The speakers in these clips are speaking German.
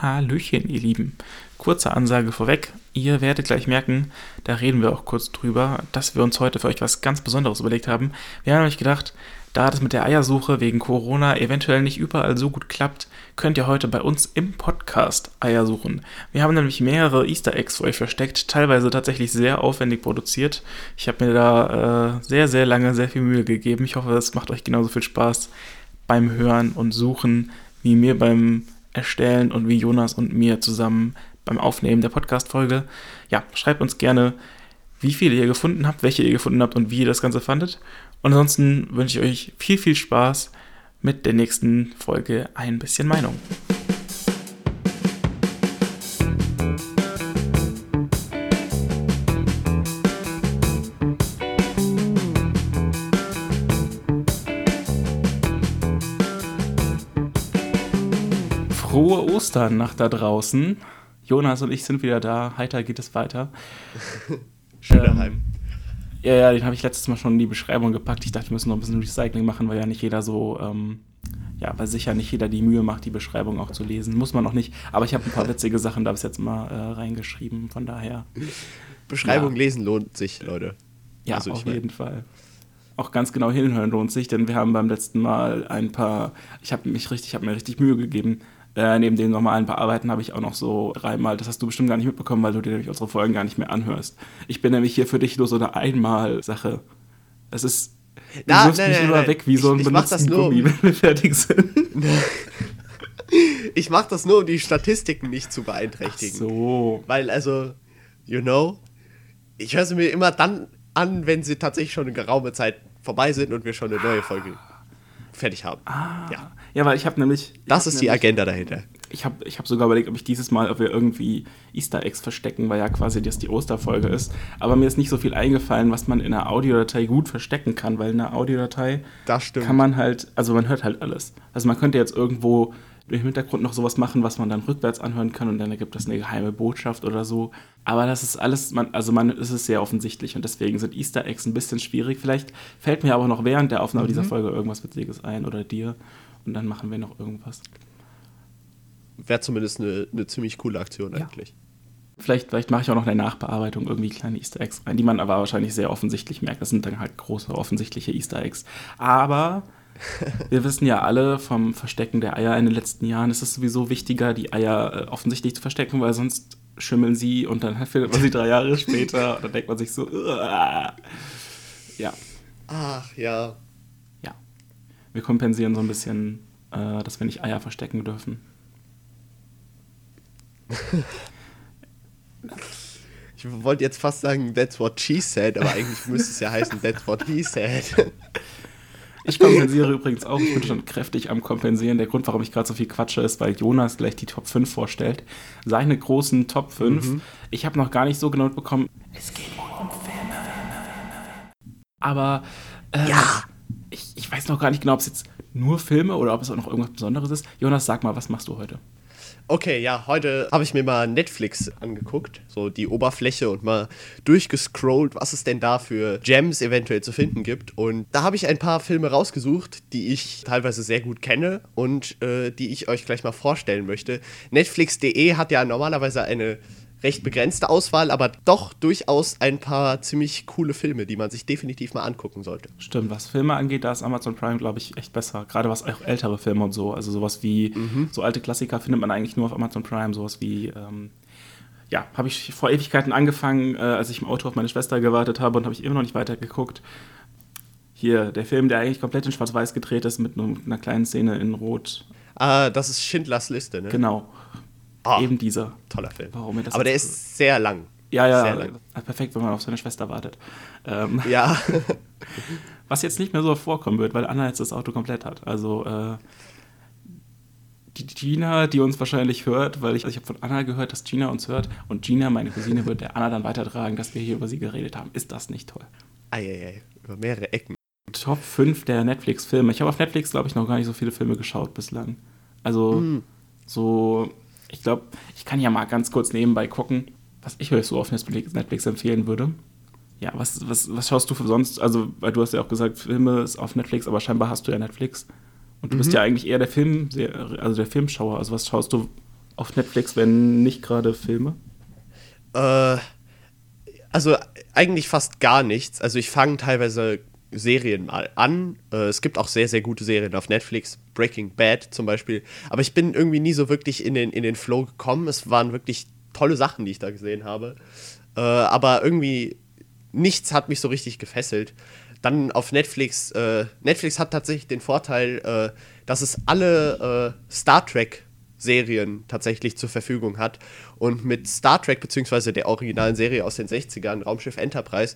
Hallöchen, ihr Lieben. Kurze Ansage vorweg. Ihr werdet gleich merken, da reden wir auch kurz drüber, dass wir uns heute für euch was ganz Besonderes überlegt haben. Wir haben nämlich gedacht, da das mit der Eiersuche wegen Corona eventuell nicht überall so gut klappt, könnt ihr heute bei uns im Podcast Eier suchen. Wir haben nämlich mehrere Easter Eggs für euch versteckt, teilweise tatsächlich sehr aufwendig produziert. Ich habe mir da äh, sehr, sehr lange sehr viel Mühe gegeben. Ich hoffe, es macht euch genauso viel Spaß beim Hören und Suchen wie mir beim Erstellen und wie Jonas und mir zusammen beim Aufnehmen der Podcast-Folge. Ja, schreibt uns gerne, wie viele ihr gefunden habt, welche ihr gefunden habt und wie ihr das Ganze fandet. Und ansonsten wünsche ich euch viel, viel Spaß mit der nächsten Folge Ein bisschen Meinung. Frohe Ostern nach da draußen. Jonas und ich sind wieder da. Heiter geht es weiter. Schöner ähm, Heim. Ja, ja, den habe ich letztes Mal schon in die Beschreibung gepackt. Ich dachte, wir müssen noch ein bisschen Recycling machen, weil ja nicht jeder so, ähm, ja, weil sicher nicht jeder die Mühe macht, die Beschreibung auch zu lesen. Muss man noch nicht. Aber ich habe ein paar witzige Sachen da bis jetzt mal äh, reingeschrieben. Von daher. Beschreibung ja. lesen lohnt sich, Leute. Ja, also, auf jeden Fall auch ganz genau hinhören lohnt sich, denn wir haben beim letzten Mal ein paar, ich habe mich richtig, ich habe mir richtig Mühe gegeben, äh, neben dem normalen Bearbeiten habe ich auch noch so dreimal, das hast du bestimmt gar nicht mitbekommen, weil du dir nämlich unsere Folgen gar nicht mehr anhörst. Ich bin nämlich hier für dich nur so eine Einmal-Sache. Es ist. Du Na, wirfst nein, mich nein, immer nein. weg wie so ein Ich- ich benutzten Gummi, wenn wir fertig sind. Ich mache das nur, um die Statistiken nicht zu beeinträchtigen. So. Weil, also, you know, ich höre sie mir immer dann an, wenn sie tatsächlich schon eine geraume Zeit vorbei sind und wir schon eine neue Folge fertig haben. Ah. Ja. Ja, weil ich habe nämlich. ich Das ist die nämlich- Agenda dahinter. Ich habe ich hab sogar überlegt, ob ich dieses Mal, ob wir irgendwie Easter Eggs verstecken, weil ja quasi das die Osterfolge ist. Aber mir ist nicht so viel eingefallen, was man in einer Audiodatei gut verstecken kann, weil in einer Audiodatei kann man halt, also man hört halt alles. Also man könnte jetzt irgendwo im Hintergrund noch sowas machen, was man dann rückwärts anhören kann und dann ergibt das eine geheime Botschaft oder so. Aber das ist alles, man, also man es ist sehr offensichtlich und deswegen sind Easter Eggs ein bisschen schwierig. Vielleicht fällt mir aber noch während der Aufnahme dieser Folge irgendwas Witziges ein oder dir und dann machen wir noch irgendwas. Wäre zumindest eine, eine ziemlich coole Aktion Ja. eigentlich. Vielleicht, vielleicht mache ich auch noch eine Nachbearbeitung irgendwie kleine Easter Eggs rein, die man aber wahrscheinlich sehr offensichtlich merkt. Das sind dann halt große offensichtliche Easter Eggs. Aber wir wissen ja alle vom Verstecken der Eier in den letzten Jahren, ist es sowieso wichtiger, die Eier äh, offensichtlich zu verstecken, weil sonst schimmeln sie und dann findet man sie drei Jahre später und dann denkt man sich so, "Uah." ja, Ach, ja. ja. Wir kompensieren so ein bisschen, äh, dass wir nicht Eier verstecken dürfen. Ich wollte jetzt fast sagen, that's what she said, aber eigentlich müsste es ja heißen, that's what he said. Ich kompensiere übrigens auch. Ich bin schon kräftig am Kompensieren. Der Grund, warum ich gerade so viel quatsche, ist, weil Jonas gleich die Top 5 vorstellt. Seine großen Top 5. Ich habe noch gar nicht so genau mitbekommen. Es geht um Filme. Aber äh, Ja. ich, ich weiß noch gar nicht genau, ob es jetzt nur Filme oder ob es auch noch irgendwas Besonderes ist. Jonas, sag mal, was machst du heute? Okay, ja, heute habe ich mir mal Netflix angeguckt, so die Oberfläche und mal durchgescrollt, was es denn da für Gems eventuell zu finden gibt. Und da habe ich ein paar Filme rausgesucht, die ich teilweise sehr gut kenne und äh, die ich euch gleich mal vorstellen möchte. Netflix.de hat ja normalerweise eine recht begrenzte Auswahl, aber doch durchaus ein paar ziemlich coole Filme, die man sich definitiv mal angucken sollte. Stimmt, was Filme angeht, da ist Amazon Prime, glaube ich, echt besser. Gerade was auch ältere Filme und so. Also sowas wie, so alte Klassiker findet man eigentlich nur auf Amazon Prime. Sowas wie, ähm, ja, habe ich vor Ewigkeiten angefangen, äh, als ich im Auto auf meine Schwester gewartet habe und habe ich immer noch nicht weitergeguckt. Hier, der Film, der eigentlich komplett in Schwarz-Weiß gedreht ist, mit nur einer kleinen Szene in Rot. Ah, das ist Schindlers Liste, ne? Genau, Ah, eben dieser. toller Film. Warum mir das aber der ist sehr lang. Ja, ja, Sehr lang. äh, perfekt, wenn man auf seine Schwester wartet. Ähm, Ja. Was jetzt nicht mehr so vorkommen wird, weil Anna jetzt das Auto komplett hat. Also äh, die Gina, die uns wahrscheinlich hört, weil ich, ich habe von Anna gehört, dass Gina uns hört und Gina, meine Cousine, wird der Anna dann weitertragen, dass wir hier über sie geredet haben. Ist das nicht toll? Eieiei, über mehrere Ecken. Top 5 der Netflix-Filme. Ich habe auf Netflix, glaube ich, noch gar nicht so viele Filme geschaut bislang. Also so, ich glaube, ich kann ja mal ganz kurz nebenbei gucken, was ich euch so auf Netflix, empfehlen würde. Ja, was, was, was schaust du für sonst? Also, weil du hast ja auch gesagt, Filme ist auf Netflix, aber scheinbar hast du ja Netflix. Und du bist ja eigentlich eher der Film, also der Filmschauer. Also was schaust du auf Netflix, wenn nicht gerade Filme? Äh, also eigentlich fast gar nichts. Also ich fange teilweise Serien mal an. Äh, es gibt auch sehr, sehr gute Serien auf Netflix. Breaking Bad zum Beispiel. Aber ich bin irgendwie nie so wirklich in den, in den Flow gekommen. Es waren wirklich tolle Sachen, die ich da gesehen habe. Äh, aber irgendwie nichts hat mich so richtig gefesselt. Dann auf Netflix. Äh, Netflix hat tatsächlich den Vorteil, dass es alle Star Trek Serien tatsächlich zur Verfügung hat. Und mit Star Trek, beziehungsweise der originalen Serie aus den 60ern, Raumschiff Enterprise,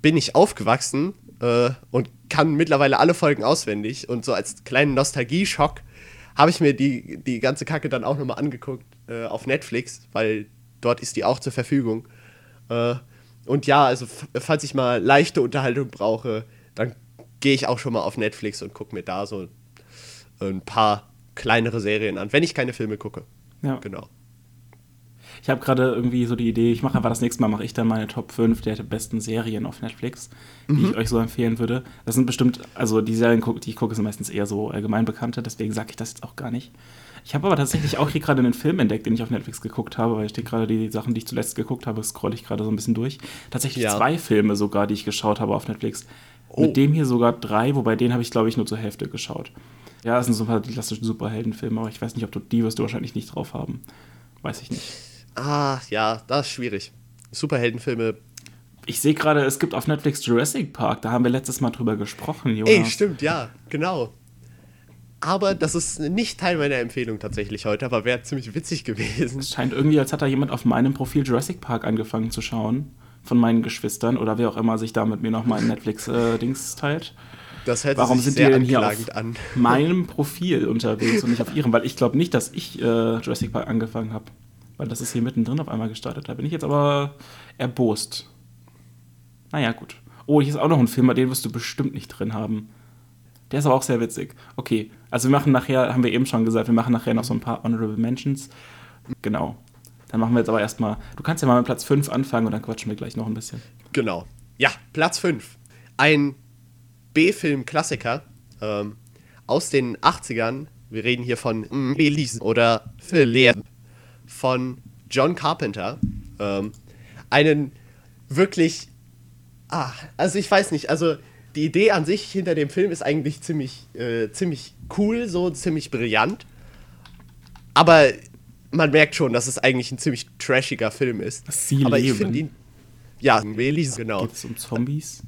bin ich aufgewachsen äh, und kann mittlerweile alle Folgen auswendig. Und so als kleinen Nostalgie-Schock habe ich mir die, die ganze Kacke dann auch nochmal angeguckt äh, auf Netflix, weil dort ist die auch zur Verfügung. Äh, und ja, also falls ich mal leichte Unterhaltung brauche, dann gehe ich auch schon mal auf Netflix und gucke mir da so ein paar kleinere Serien an, wenn ich keine Filme gucke. Ja. Genau. Ich habe gerade irgendwie so die Idee, ich mache einfach das nächste Mal, mache ich dann meine Top 5 der besten Serien auf Netflix, die mhm. ich euch so empfehlen würde. Das sind bestimmt, also die Serien, die ich gucke, sind meistens eher so allgemein bekannte, deswegen sage ich das jetzt auch gar nicht. Ich habe aber tatsächlich auch hier gerade einen Film entdeckt, den ich auf Netflix geguckt habe, weil ich gerade die Sachen, die ich zuletzt geguckt habe, scrolle ich gerade so ein bisschen durch. Tatsächlich ja. zwei Filme sogar, die ich geschaut habe auf Netflix. Oh. Mit dem hier sogar drei, wobei den habe ich, glaube ich, nur zur Hälfte geschaut. Ja, das sind so ein paar klassische Superheldenfilme, aber ich weiß nicht, ob du die wirst du wahrscheinlich nicht drauf haben. Weiß ich nicht. Ah, ja, das ist schwierig. Superheldenfilme. Ich sehe gerade, es gibt auf Netflix Jurassic Park, da haben wir letztes Mal drüber gesprochen, Jonas. Ey, stimmt, ja, genau. Aber das ist nicht Teil meiner Empfehlung tatsächlich heute, aber wäre ziemlich witzig gewesen. Es scheint irgendwie, als hat da jemand auf meinem Profil Jurassic Park angefangen zu schauen. Von meinen Geschwistern oder wer auch immer sich da mit mir noch mal ein Netflix-Dings äh, teilt. Das hört Warum sind die denn hier auf an. meinem Profil unterwegs und nicht auf ihrem? Weil ich glaube nicht, dass ich äh, Jurassic Park angefangen habe. Weil das ist hier mittendrin auf einmal gestartet. Da bin ich jetzt aber erbost. Naja, gut. Oh, hier ist auch noch ein Film, den wirst du bestimmt nicht drin haben. Der ist aber auch sehr witzig. Okay, also wir machen nachher, haben wir eben schon gesagt, wir machen nachher noch so ein paar Honorable Mentions. Genau. Dann machen wir jetzt aber erstmal, du kannst ja mal mit Platz 5 anfangen und dann quatschen wir gleich noch ein bisschen. Genau. Ja, Platz 5. Ein B-Film-Klassiker ähm, aus den 80ern. Wir reden hier von Elise oder Phil von John Carpenter. Ähm, einen wirklich. Ah, also ich weiß nicht, also die Idee an sich hinter dem Film ist eigentlich ziemlich, äh, ziemlich cool, so ziemlich brillant. Aber man merkt schon, dass es eigentlich ein ziemlich trashiger Film ist. Sie Aber leben. ich finde ihn. Ja, Elise, genau. Geht es um Zombies?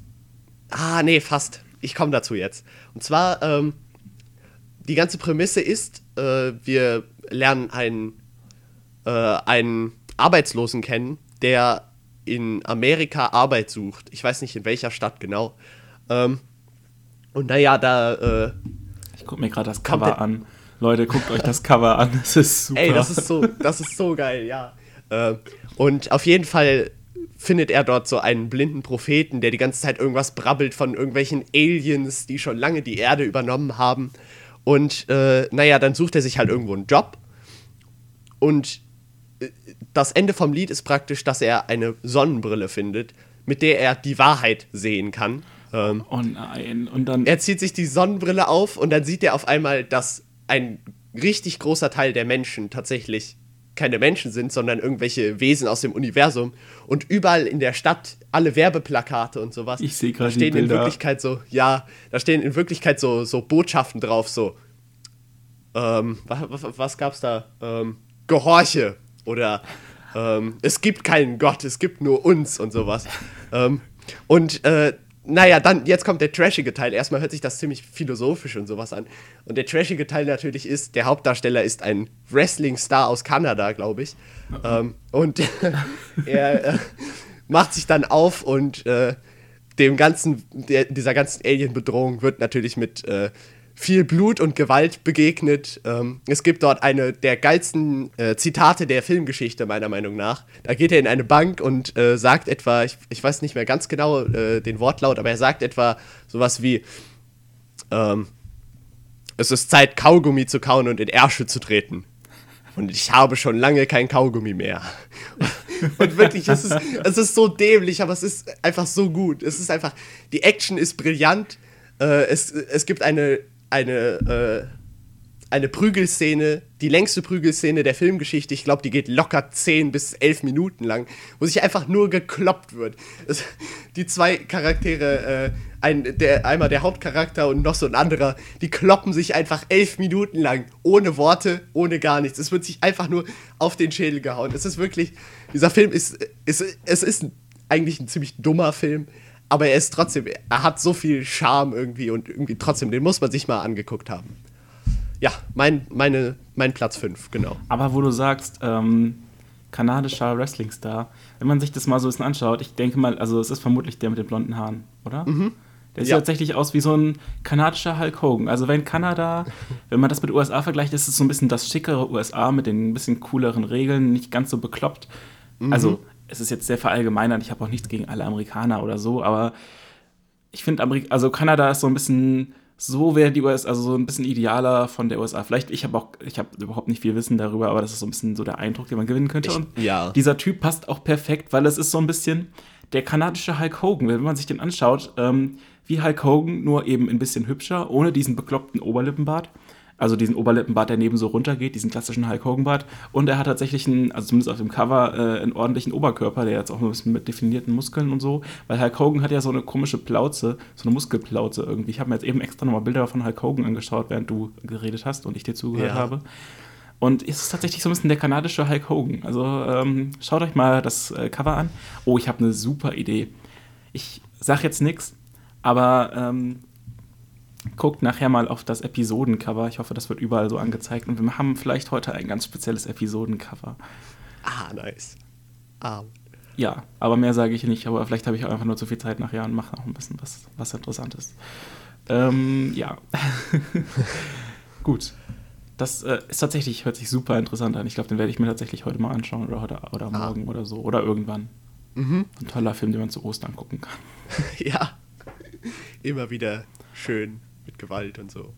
Ah, nee, fast ich komme dazu jetzt. Und zwar, ähm, die ganze Prämisse ist, äh, wir lernen einen, äh, einen Arbeitslosen kennen, der in Amerika Arbeit sucht. Ich weiß nicht in welcher Stadt genau. Ähm, und naja, da. Äh, ich gucke mir gerade das Cover an. Leute, guckt euch das Cover an. Das ist super. Ey, das ist so, das ist so geil, ja. Äh, und auf jeden Fall findet er dort so einen blinden Propheten, der die ganze Zeit irgendwas brabbelt von irgendwelchen Aliens, die schon lange die Erde übernommen haben. Und äh, naja, dann sucht er sich halt irgendwo einen Job. Und das Ende vom Lied ist praktisch, dass er eine Sonnenbrille findet, mit der er die Wahrheit sehen kann. Ähm, oh nein. Und dann. Er zieht sich die Sonnenbrille auf und dann sieht er auf einmal, dass ein richtig großer Teil der Menschen tatsächlich keine Menschen sind, sondern irgendwelche Wesen aus dem Universum. Und überall in der Stadt alle Werbeplakate und sowas. Ich sehe gerade. Da stehen in Wirklichkeit so, ja, da stehen in Wirklichkeit so, so Botschaften drauf, so. Ähm, was, was, was gab's da? Ähm, Gehorche oder ähm, es gibt keinen Gott, es gibt nur uns und sowas. ähm, und äh, naja, dann, jetzt kommt der trashige Teil. Erstmal hört sich das ziemlich philosophisch und sowas an. Und der trashige Teil natürlich ist, der Hauptdarsteller ist ein Wrestling-Star aus Kanada, glaube ich. Ähm, und er äh, macht sich dann auf und äh, dem ganzen, der, dieser ganzen Alien-Bedrohung wird natürlich mit äh, viel Blut und Gewalt begegnet. Ähm, es gibt dort eine der geilsten äh, Zitate der Filmgeschichte, meiner Meinung nach. Da geht er in eine Bank und äh, sagt etwa, ich, ich, weiß nicht mehr ganz genau äh, den Wortlaut, aber er sagt etwa sowas wie, ähm, es ist Zeit, Kaugummi zu kauen und in Ärsche zu treten. Und ich habe schon lange kein Kaugummi mehr. und wirklich, es ist, es ist so dämlich, aber es ist einfach so gut. Es ist einfach, die Action ist brillant. Äh, es, es gibt eine eine, äh, eine Prügelszene, die längste Prügelszene der Filmgeschichte. Ich glaube, die geht locker 10 bis 11 Minuten lang, wo sich einfach nur gekloppt wird. Es, die zwei Charaktere, äh, ein, der, einmal der Hauptcharakter und noch so ein anderer, die kloppen sich einfach elf Minuten lang, ohne Worte, ohne gar nichts. Es wird sich einfach nur auf den Schädel gehauen. Es ist wirklich, dieser Film ist, ist es ist eigentlich ein ziemlich dummer Film, aber er ist trotzdem, er hat so viel Charme irgendwie und irgendwie trotzdem, den muss man sich mal angeguckt haben. Ja, mein, meine, mein Platz 5, genau. Aber wo du sagst, ähm, kanadischer Wrestling-Star, wenn man sich das mal so ein bisschen anschaut, ich denke mal, also es ist vermutlich der mit den blonden Haaren, oder? Mhm. Der sieht ja. tatsächlich aus wie so ein kanadischer Hulk Hogan. Also wenn Kanada, wenn man das mit USA vergleicht, ist es so ein bisschen das schickere USA mit den ein bisschen cooleren Regeln, nicht ganz so bekloppt. Mhm. Also es ist jetzt sehr verallgemeinert, ich habe auch nichts gegen alle Amerikaner oder so, aber ich finde, also Kanada ist so ein bisschen, so wäre die USA, also so ein bisschen idealer von der USA. Vielleicht, ich habe auch, ich habe überhaupt nicht viel Wissen darüber, aber das ist so ein bisschen so der Eindruck, den man gewinnen könnte. Und ich, ja. dieser Typ passt auch perfekt, weil es ist so ein bisschen der kanadische Hulk Hogan, wenn man sich den anschaut, ähm, wie Hulk Hogan, nur eben ein bisschen hübscher, ohne diesen bekloppten Oberlippenbart. Also diesen Oberlippenbart, der neben so runtergeht, diesen klassischen Hulk Hogan-Bart. Und er hat tatsächlich einen, also zumindest auf dem Cover, äh, einen ordentlichen Oberkörper, der jetzt auch ein bisschen mit definierten Muskeln und so. Weil Hulk Hogan hat ja so eine komische Plauze, so eine Muskelplauze irgendwie. Ich habe mir jetzt eben extra nochmal Bilder von Hulk Hogan angeschaut, während du geredet hast und ich dir zugehört ja. habe. Und es ist tatsächlich so ein bisschen der kanadische Hulk Hogan. Also ähm, schaut euch mal das äh, Cover an. Oh, ich habe eine super Idee. Ich sag jetzt nichts, aber ähm, guckt nachher mal auf das Episodencover. Ich hoffe, das wird überall so angezeigt. Und wir haben vielleicht heute ein ganz spezielles Episodencover. Ah, nice. Ah. Ja, aber mehr sage ich nicht. Aber vielleicht habe ich auch einfach nur zu viel Zeit nachher und mache auch ein bisschen was, was Interessantes. Ähm, ja. Gut. Das äh, ist tatsächlich, hört sich super interessant an. Ich glaube, den werde ich mir tatsächlich heute mal anschauen oder, heute, oder ah. morgen ah. oder so. Oder irgendwann. Mhm. Ein toller Film, den man zu Ostern gucken kann. ja. Immer wieder schön mit Gewalt und so.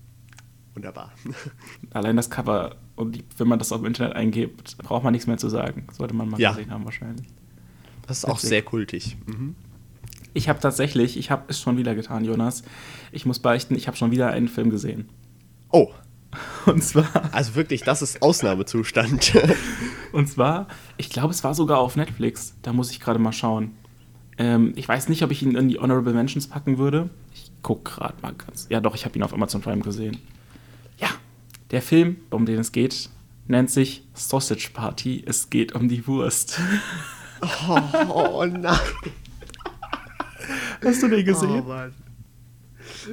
Wunderbar. Allein das Cover, und wenn man das auf dem Internet eingibt, braucht man nichts mehr zu sagen. Sollte man mal ja. gesehen haben wahrscheinlich. Das ist auch Witzig. sehr kultig. Mhm. Ich habe tatsächlich, ich habe es schon wieder getan, Jonas. Ich muss beichten, ich habe schon wieder einen Film gesehen. Oh. Und zwar. Also wirklich, das ist Ausnahmezustand. und zwar, ich glaube, es war sogar auf Netflix. Da muss ich gerade mal schauen. Ähm, ich weiß nicht, ob ich ihn in die Honorable Mentions packen würde. Ich guck gerade mal ganz. Ja, doch, ich habe ihn auf Amazon Prime gesehen. Ja, der Film, um den es geht, nennt sich Sausage Party. Es geht um die Wurst. Oh, oh nein. Hast du den gesehen? Oh Mann.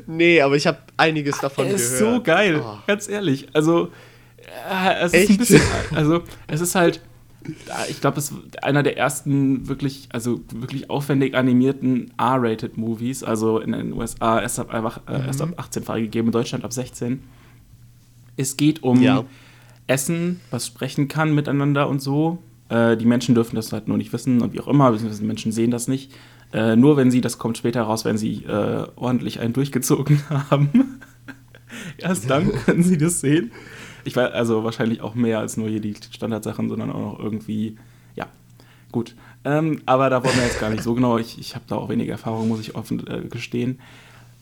Nee, aber ich habe einiges davon er ist gehört. so geil, oh. ganz ehrlich. Also, äh, es Echt? ist ein bisschen. Also, es ist halt ich glaube, es ist einer der ersten wirklich, also wirklich aufwendig animierten R-Rated-Movies. Also in den USA erst ab, einfach, äh, mhm. erst ab 18 freigegeben, in Deutschland ab 16. Es geht um ja. Essen, was sprechen kann miteinander und so. Äh, die Menschen dürfen das halt nur nicht wissen und wie auch immer, beziehungsweise die Menschen sehen das nicht. Äh, nur wenn sie, das kommt später raus, wenn sie äh, ordentlich einen durchgezogen haben. Erst dann können sie das sehen. Ich weiß, also wahrscheinlich auch mehr als nur hier die Standardsachen, sondern auch noch irgendwie, ja, gut. Ähm, aber da wollen wir jetzt gar nicht so genau. Ich, ich habe da auch weniger Erfahrung, muss ich offen äh, gestehen.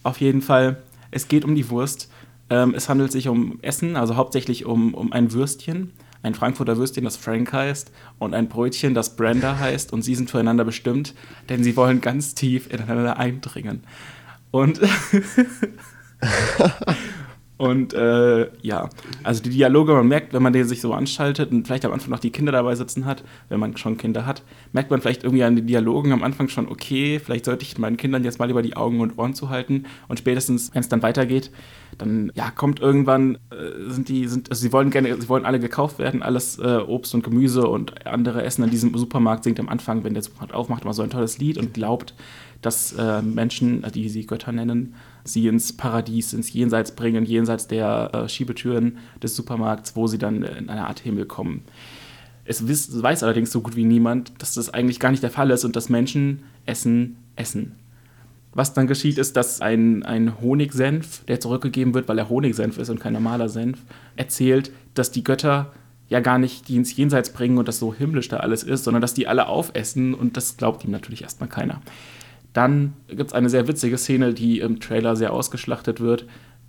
Auf jeden Fall, es geht um die Wurst. Ähm, es handelt sich um Essen, also hauptsächlich um, um ein Würstchen. Ein Frankfurter Würstchen, das Frank heißt, und ein Brötchen, das Brenda heißt, und sie sind füreinander bestimmt, denn sie wollen ganz tief ineinander eindringen. Und Und äh, ja, also die Dialoge, man merkt, wenn man den sich so anschaltet und vielleicht am Anfang noch die Kinder dabei sitzen hat, wenn man schon Kinder hat, merkt man vielleicht irgendwie an den Dialogen am Anfang schon, okay, vielleicht sollte ich meinen Kindern jetzt mal über die Augen und Ohren zuhalten. Und spätestens, wenn es dann weitergeht, dann ja, kommt irgendwann, äh, sind die, sind, also sie wollen gerne, sie wollen alle gekauft werden, alles äh, Obst und Gemüse und andere Essen in diesem Supermarkt singt am Anfang, wenn der Supermarkt aufmacht, immer so ein tolles Lied und glaubt, dass äh, Menschen, die sie Götter nennen, sie ins Paradies, ins Jenseits bringen, jenseits der äh, Schiebetüren des Supermarkts, wo sie dann in eine Art Himmel kommen. Es wiss, weiß allerdings so gut wie niemand, dass das eigentlich gar nicht der Fall ist und dass Menschen essen, essen. Was dann geschieht, ist, dass ein, ein Honigsenf, der zurückgegeben wird, weil er Honigsenf ist und kein normaler Senf, erzählt, dass die Götter ja gar nicht die ins Jenseits bringen und das so himmlisch da alles ist, sondern dass die alle aufessen und das glaubt ihm natürlich erstmal keiner. Dann gibt es eine sehr witzige Szene, die im Trailer sehr ausgeschlachtet wird.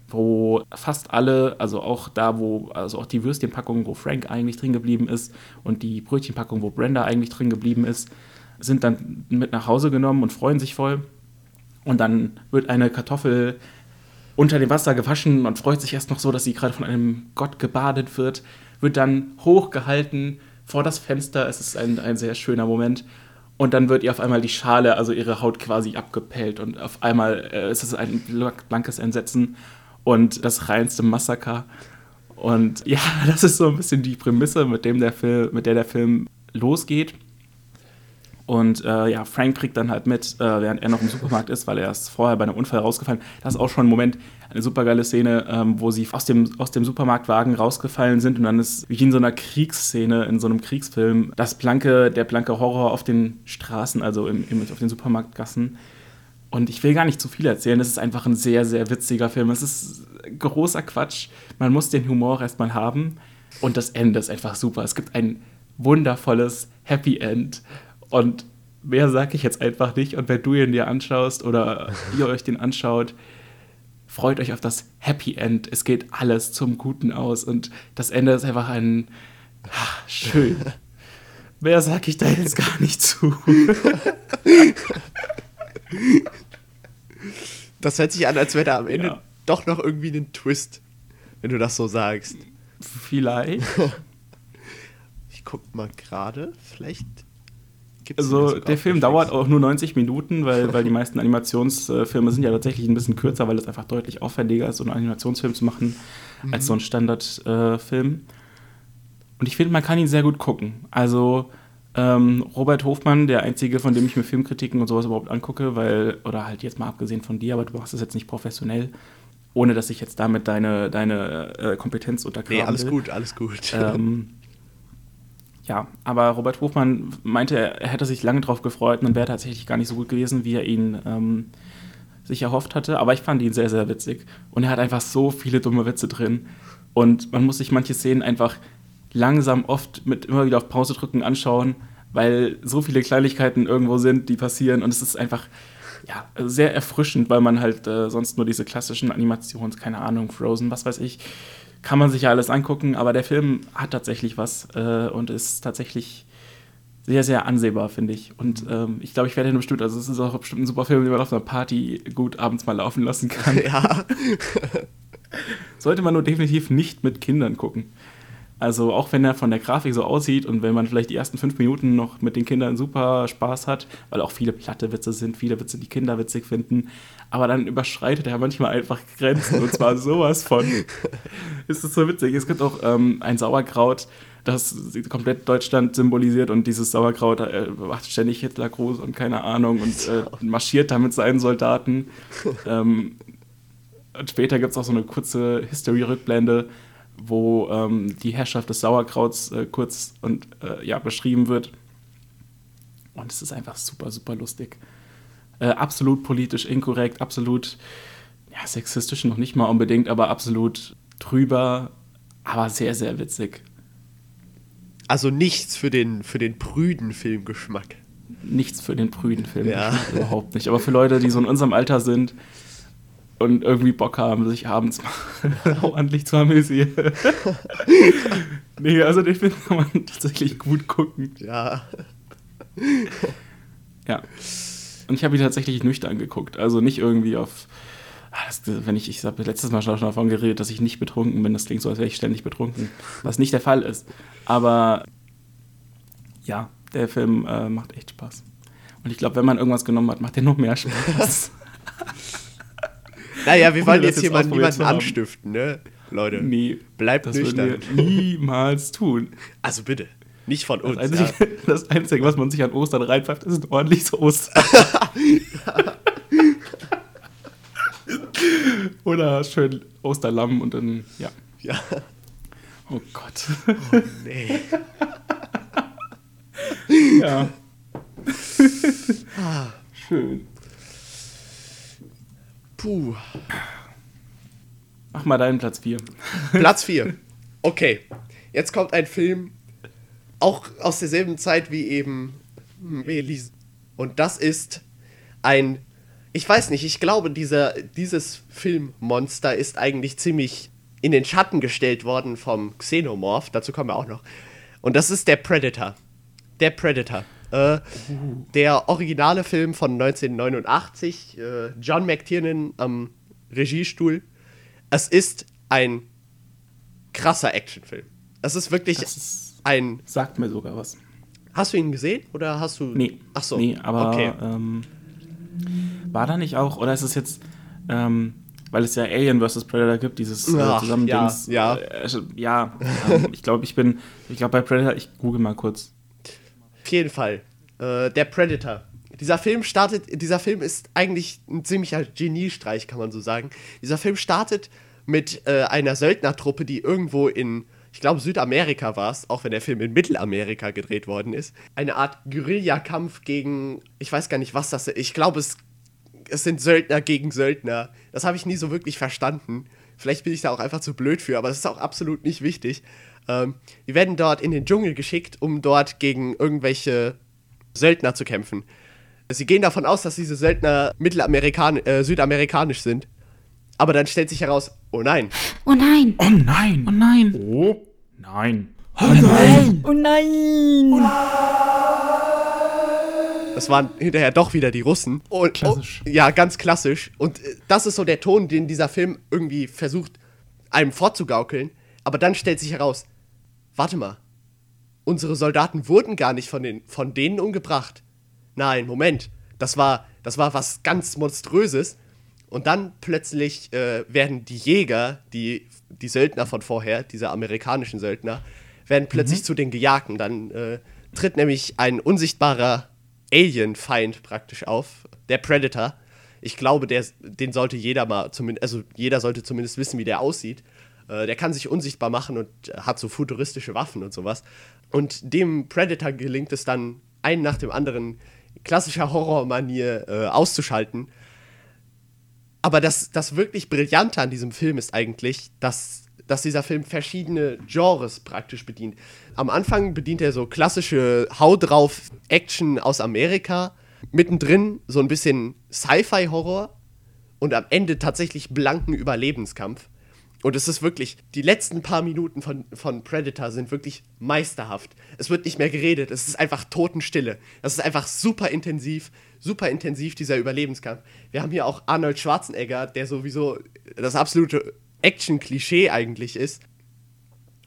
wo fast alle, also auch da, wo, also auch die Würstchenpackung, wo Frank eigentlich drin geblieben ist und die Brötchenpackung, wo Brenda eigentlich drin geblieben ist, sind dann mit nach Hause genommen und freuen sich voll. Und dann wird eine Kartoffel unter dem Wasser gewaschen und freut sich erst noch so, dass sie gerade von einem Gott gebadet wird, wird dann hochgehalten vor das Fenster. Es ist ein, ein sehr schöner Moment. Und dann wird ihr auf einmal die Schale, also ihre Haut quasi abgepellt und auf einmal äh, ist es ein blankes Entsetzen und das reinste Massaker. Und ja, das ist so ein bisschen die Prämisse, mit, dem der Film, mit der der Film losgeht. Und äh, ja, Frank kriegt dann halt mit, äh, während er noch im Supermarkt ist, weil er ist vorher bei einem Unfall rausgefallen. Das ist auch schon ein Moment, eine super geile Szene, ähm, wo sie aus dem, aus dem Supermarktwagen rausgefallen sind und dann ist wie in so einer Kriegsszene, in so einem Kriegsfilm, das blanke, der blanke Horror auf den Straßen, also im, im, auf den Supermarktgassen. Und ich will gar nicht zu viel erzählen, das ist einfach ein sehr, sehr witziger Film. Es ist großer Quatsch. Man muss den Humor erstmal haben. Und das Ende ist einfach super. Es gibt ein wundervolles Happy End und mehr sage ich jetzt einfach nicht. Und wenn du ihn dir anschaust oder ihr euch den anschaut, freut euch auf das Happy End. Es geht alles zum Guten aus. Und das Ende ist einfach ein ach, schön. Mehr sage ich da jetzt gar nicht zu. Das hört sich an, als wäre da am Ende ja. doch noch irgendwie ein Twist, wenn du das so sagst. Vielleicht. Ich guck mal gerade. Vielleicht Gibt's also der Film dauert auch nur 90 Minuten, weil, weil die meisten Animationsfilme sind ja tatsächlich ein bisschen kürzer, weil es einfach deutlich aufwendiger ist, so einen Animationsfilm zu machen, mhm. als so ein Standardfilm. Äh, Und ich finde, man kann ihn sehr gut gucken. Also ähm, Robert Hofmann, der einzige, von dem ich mir Filmkritiken und sowas überhaupt angucke, weil, oder halt jetzt mal abgesehen von dir, aber du machst das jetzt nicht professionell, ohne dass ich jetzt damit deine, deine äh, Kompetenz untergrabe. Nee, alles will. gut, alles gut. Ähm, ja, aber Robert Hofmann meinte, er hätte sich lange darauf gefreut und wäre tatsächlich gar nicht so gut gewesen, wie er ihn ähm, sich erhofft hatte. Aber ich fand ihn sehr, sehr witzig. Und er hat einfach so viele dumme Witze drin. Und man muss sich manche Szenen einfach langsam oft mit immer wieder auf Pause drücken anschauen, weil so viele Kleinigkeiten irgendwo sind, die passieren. Und es ist einfach ja, sehr erfrischend, weil man halt äh, sonst nur diese klassischen Animations, keine Ahnung, Frozen, was weiß ich, kann man sich ja alles angucken, aber der Film hat tatsächlich was äh, und ist tatsächlich sehr, sehr ansehbar, finde ich. Und ähm, ich glaube, ich werde ihn bestimmt, also es ist auch bestimmt ein super Film, den man auf einer Party gut abends mal laufen lassen kann. Ja. Sollte man nur definitiv nicht mit Kindern gucken. Also auch wenn er von der Grafik so aussieht und wenn man vielleicht die ersten fünf Minuten noch mit den Kindern super Spaß hat, weil auch viele platte Witze sind, viele Witze, die Kinder witzig finden, aber dann überschreitet er manchmal einfach Grenzen und zwar sowas von. ist es so witzig. Es gibt auch ähm, ein Sauerkraut, das komplett Deutschland symbolisiert und dieses Sauerkraut äh, macht ständig Hitler groß und keine Ahnung und äh, marschiert da mit seinen Soldaten. ähm, und später gibt es auch so eine kurze History-Rückblende, wo ähm, die Herrschaft des Sauerkrauts äh, kurz und äh, ja, beschrieben wird. Und es ist einfach super, super lustig. Äh, absolut politisch inkorrekt, absolut ja, sexistisch noch nicht mal unbedingt, aber absolut drüber, aber sehr, sehr witzig. Also nichts für den, für den prüden Filmgeschmack. Nichts für den prüden Filmgeschmack, ja. überhaupt nicht. Aber für Leute, die so in unserem Alter sind, und irgendwie Bock haben, sich abends mal ordentlich zu amüsieren. nee, also den Film kann man tatsächlich gut gucken. Ja. Ja. Und ich habe ihn tatsächlich nüchtern geguckt. Also nicht irgendwie auf. Ah, das, wenn ich, ich habe letztes Mal schon davon geredet, dass ich nicht betrunken bin. Das klingt so, als wäre ich ständig betrunken. Was nicht der Fall ist. Aber ja, der Film äh, macht echt Spaß. Und ich glaube, wenn man irgendwas genommen hat, macht der noch mehr Spaß. Naja, wir wollen jetzt hier mal niemanden anstiften, ne? Leute. Nee, bleibt das nüchtern. Wir niemals tun. Also bitte. Nicht von uns. Das Einzige, ja. das Einzige, was man sich an Ostern reinpfeift, ist ein ordentliches Ostern. Oder schön Osterlamm und dann, ja. Ja. Oh Gott. Oh nee. ja. Ah. Schön. Puh. Mach mal deinen Platz 4. Platz 4. Okay. Jetzt kommt ein Film, auch aus derselben Zeit wie eben Elise. Und das ist ein, ich weiß nicht, ich glaube, dieser, dieses Filmmonster ist eigentlich ziemlich in den Schatten gestellt worden vom Xenomorph. Dazu kommen wir auch noch. Und das ist der Predator. Der Predator. Äh, der originale Film von 1989. Äh, John McTiernan am Regiestuhl. Es ist ein krasser Actionfilm. Es ist wirklich ist, ein. Sagt mir sogar was. Hast du ihn gesehen oder hast du. Nee. Ach so. Nee, aber. Okay. Ähm, war da nicht auch, oder ist es jetzt. Ähm, weil es ja Alien vs. Predator gibt, dieses äh, Zusammendings. ja, Äh, ja, ähm, ich glaube, ich bin, ich glaube bei Predator, ich google mal kurz. Auf jeden Fall. Äh, der Predator. Dieser Film startet, dieser Film ist eigentlich ein ziemlicher Geniestreich, kann man so sagen. Dieser Film startet mit äh, einer Söldnertruppe, die irgendwo in, ich glaube, Südamerika war es, auch wenn der Film in Mittelamerika gedreht worden ist. Eine Art Guerillakampf gegen, ich weiß gar nicht, was das ist. Ich glaube, es, es sind Söldner gegen Söldner. Das habe ich nie so wirklich verstanden. Vielleicht bin ich da auch einfach zu blöd für, aber das ist auch absolut nicht wichtig. Ähm, die werden dort in den Dschungel geschickt, um dort gegen irgendwelche Söldner zu kämpfen. Sie gehen davon aus, dass diese Söldner Mittelamerikan äh, südamerikanisch sind. Aber dann stellt sich heraus, oh nein, Oh nein! Oh nein! Oh nein! Oh. Nein! Oh nein! Das waren hinterher doch wieder die Russen. Und, Klassisch. Oh, ja, ganz klassisch. Und äh, das ist so der Ton, den dieser Film irgendwie versucht, einem vorzugaukeln. Aber dann stellt sich heraus, warte mal, unsere Soldaten wurden gar nicht von, den, von denen umgebracht. Nein, Moment, das war, das war was ganz Monströses. Und dann plötzlich äh, werden die Jäger, die, die Söldner von vorher, diese amerikanischen Söldner, werden plötzlich zu den Gejagten. Dann äh, tritt nämlich ein unsichtbarer Alien-Feind praktisch auf, der Predator. Ich glaube, der, den sollte jeder mal, zumindest, also jeder sollte zumindest wissen, wie der aussieht. Äh, der kann sich unsichtbar machen und äh, hat so futuristische Waffen und sowas. Und dem Predator gelingt es dann, einen nach dem anderen klassischer Horrormanier äh, auszuschalten. Aber das, das wirklich Brillante an diesem Film ist eigentlich, dass, dass dieser Film verschiedene Genres praktisch bedient. Am Anfang bedient er so klassische Hau drauf Action aus Amerika, mittendrin so ein bisschen Sci-Fi-Horror und am Ende tatsächlich blanken Überlebenskampf. Und es ist wirklich, die letzten paar Minuten von, von Predator sind wirklich meisterhaft. Es wird nicht mehr geredet, es ist einfach Totenstille. Das ist einfach super intensiv, super intensiv, dieser Überlebenskampf. Wir haben hier auch Arnold Schwarzenegger, der sowieso das absolute Action-Klischee eigentlich ist.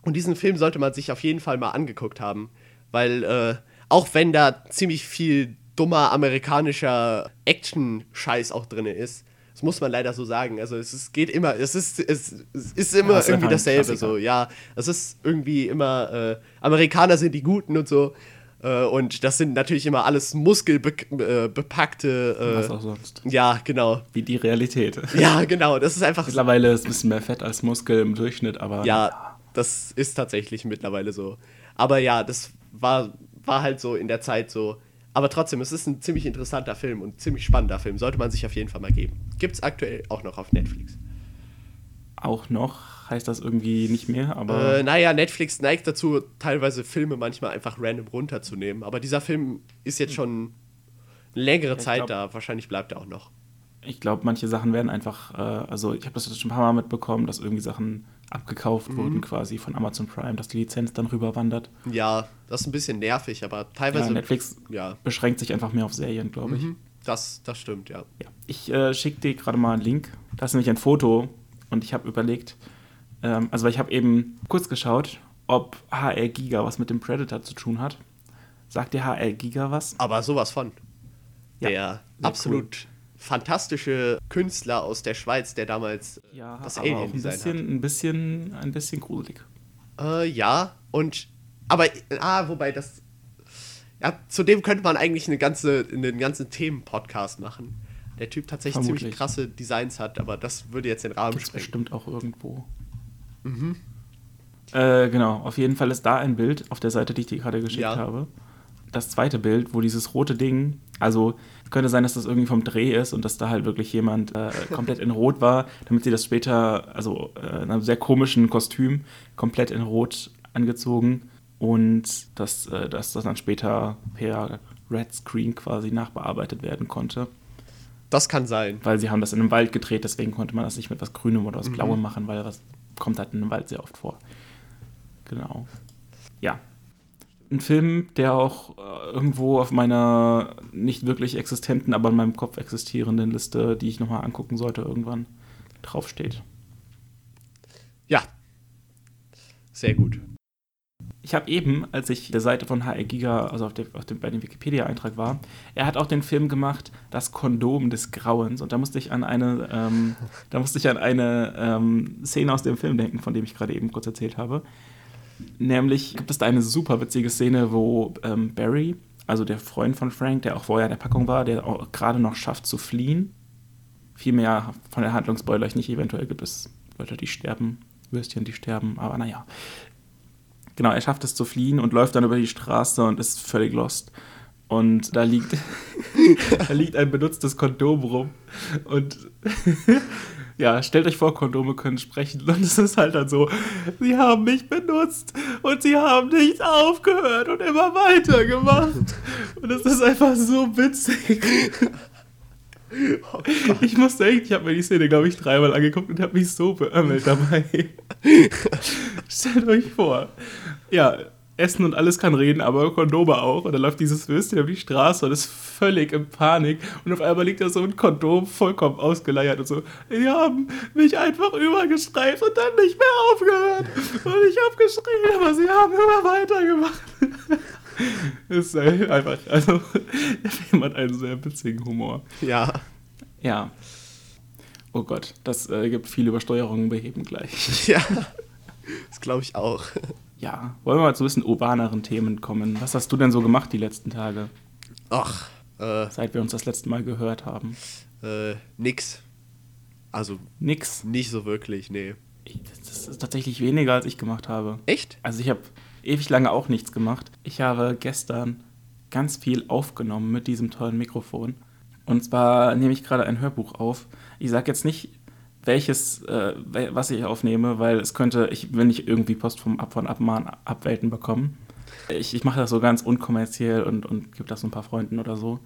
Und diesen Film sollte man sich auf jeden Fall mal angeguckt haben, weil äh, auch wenn da ziemlich viel dummer amerikanischer Action-Scheiß auch drin ist, das muss man leider so sagen. Also es ist, geht immer, es ist, es, es ist immer Ja, irgendwie dasselbe so. Ja, es ist irgendwie immer, äh, Amerikaner sind die Guten und so. Äh, und das sind natürlich immer alles muskelbepackte. Was Äh, auch sonst. ja, genau. Wie die Realität. Ja, genau. Das ist einfach. Mittlerweile ist ein bisschen mehr Fett als Muskel im Durchschnitt, aber Ja, das ist tatsächlich mittlerweile so. Aber ja, das war, war halt so in der Zeit so. Aber trotzdem, es ist ein ziemlich interessanter Film und ein ziemlich spannender Film. Sollte man sich auf jeden Fall mal geben. Gibt's aktuell auch noch auf Netflix. auch noch heißt das irgendwie nicht mehr, aber Äh, naja, Netflix neigt dazu, teilweise Filme manchmal einfach random runterzunehmen. Aber dieser Film ist jetzt schon eine längere ich Zeit glaub- da. Wahrscheinlich bleibt er auch noch. ich glaube, manche Sachen werden einfach, äh, also ich habe das schon ein paar Mal mitbekommen, dass irgendwie Sachen abgekauft Mhm. wurden quasi von Amazon Prime, dass die Lizenz dann rüberwandert. Ja, das ist ein bisschen nervig, aber Ja, teilweise. Netflix ja, beschränkt sich einfach mehr auf Serien, glaube ich. mhm, das, das stimmt, ja. Ja. Ich äh, schicke dir gerade mal einen Link. Da ist nämlich ein Foto und ich habe überlegt, ähm, also weil ich habe eben kurz geschaut, ob HR Giga was mit dem Predator zu tun hat. Sagt dir HR Giga was? Aber sowas von. Ja, der absolut fantastische Künstler aus der Schweiz, der damals Ja, das Alien ein Design bisschen, ein bisschen, ein bisschen gruselig. hat. Äh, ja, und aber ah, wobei das ja, zudem könnte man eigentlich eine ganze, einen ganzen Themen-Podcast machen. Der Typ tatsächlich ziemlich Vermutlich. krasse Designs hat, aber das würde jetzt den Rahmen Gibt's sprengen. bestimmt auch irgendwo. Mhm. Äh, genau, auf jeden Fall ist da ein Bild auf der Seite, die ich dir gerade geschickt Ja. habe. Das zweite Bild, wo dieses rote Ding, also könnte sein, dass das irgendwie vom Dreh ist und dass da halt wirklich jemand äh, komplett in Rot war, damit sie das später, also äh, in einem sehr komischen Kostüm, komplett in Rot angezogen und dass, äh, dass das dann später per Red Screen quasi nachbearbeitet werden konnte. Das kann sein. Weil sie haben das in einem Wald gedreht, deswegen konnte man das nicht mit was Grünem oder was Blauem machen, weil das kommt halt in einem Wald sehr oft vor. Genau. Ja. Ein Film, der auch äh, irgendwo auf meiner nicht wirklich existenten, aber in meinem Kopf existierenden Liste, die ich nochmal angucken sollte, irgendwann draufsteht. Ja. Sehr gut. Ich habe eben, als ich der Seite von HR Giga, also auf, der, auf dem, bei dem Wikipedia-Eintrag war, er hat auch den Film gemacht, Das Kondom des Grauens. Und da musste ich an eine, ähm, da musste ich an eine ähm, Szene aus dem Film denken, von dem ich gerade eben kurz erzählt habe. Nämlich gibt es da eine super witzige Szene, wo ähm, Barry, also der Freund von Frank, der auch vorher in der Packung war, der auch gerade noch schafft zu fliehen. Viel mehr von der Handlung spoiler ich nicht. Eventuell gibt es Leute, die sterben, Würstchen, die sterben, aber naja. Genau, er schafft es zu fliehen und läuft dann über die Straße und ist völlig lost. Und da liegt, da liegt ein benutztes Kondom rum. Und ja, stellt euch vor, Kondome können sprechen. Und es ist halt dann so, sie haben mich benutzt und sie haben nicht aufgehört und immer weitergemacht. Und es ist einfach so witzig. Ich musste echt, ich habe mir die Szene, glaube ich, dreimal angeguckt und habe mich so beömmelt dabei. Stellt euch vor. Ja, Essen und alles kann reden, aber Kondome auch. Und dann läuft dieses Würstchen auf die Straße und ist völlig in Panik. Und auf einmal liegt da so ein Kondom vollkommen ausgeleiert und so. Die haben mich einfach übergestreift und dann nicht mehr aufgehört. Und ich habe geschrien, aber sie haben immer weitergemacht. Das ist einfach, also der Film hat einen sehr witzigen Humor. Ja. Ja. Oh Gott, das äh, gibt viele Übersteuerungen beheben gleich. Ja. Das glaube ich auch. Ja, wollen wir mal zu ein bisschen urbaneren Themen kommen. Was hast du denn so gemacht die letzten Tage, Ach, äh, seit wir uns das letzte Mal gehört haben? äh, nix. Also Nix. nicht so wirklich, nee. Ich- Das ist tatsächlich weniger, als ich gemacht habe. Echt? Also ich habe ewig lange auch nichts gemacht. Ich habe gestern ganz viel aufgenommen mit diesem tollen Mikrofon. Und zwar nehme ich gerade ein Hörbuch auf. Ich sage jetzt nicht, welches, äh, was ich aufnehme, weil es könnte, ich will nicht irgendwie Post vom Ab von Abmahn abwelten bekommen. Ich, ich mache das so ganz unkommerziell und, und gebe das so ein paar Freunden oder so.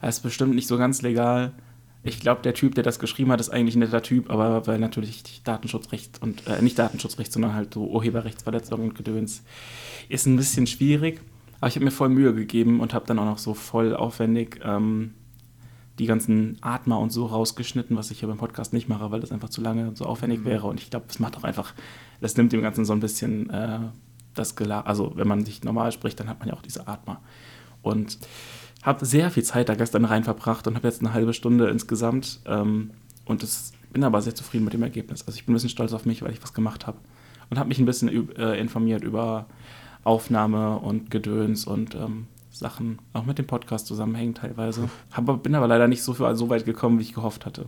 Das ist bestimmt nicht so ganz legal. Ich glaube, der Typ, der das geschrieben hat, ist eigentlich ein netter Typ, aber weil natürlich Datenschutzrecht und, äh, nicht Datenschutzrecht, sondern halt so Urheberrechtsverletzungen und Gedöns, ist ein bisschen schwierig. Aber ich habe mir voll Mühe gegeben und habe dann auch noch so voll aufwendig ähm, die ganzen Atmer und so rausgeschnitten, was ich hier beim Podcast nicht mache, weil das einfach zu lange und so aufwendig wäre. Und ich glaube, das macht auch einfach, das nimmt dem Ganzen so ein bisschen äh, das Gela Also, wenn man sich normal spricht, dann hat man ja auch diese Atmer. Und habe sehr viel Zeit da gestern rein verbracht und habe jetzt eine halbe Stunde insgesamt. Ähm, und das, bin aber sehr zufrieden mit dem Ergebnis. Also, ich bin ein bisschen stolz auf mich, weil ich was gemacht habe. Und habe mich ein bisschen äh, informiert über Aufnahme und Gedöns und ähm, Sachen, auch mit dem Podcast zusammenhängen teilweise. Hab, bin aber leider nicht so, so weit gekommen, wie ich gehofft hatte.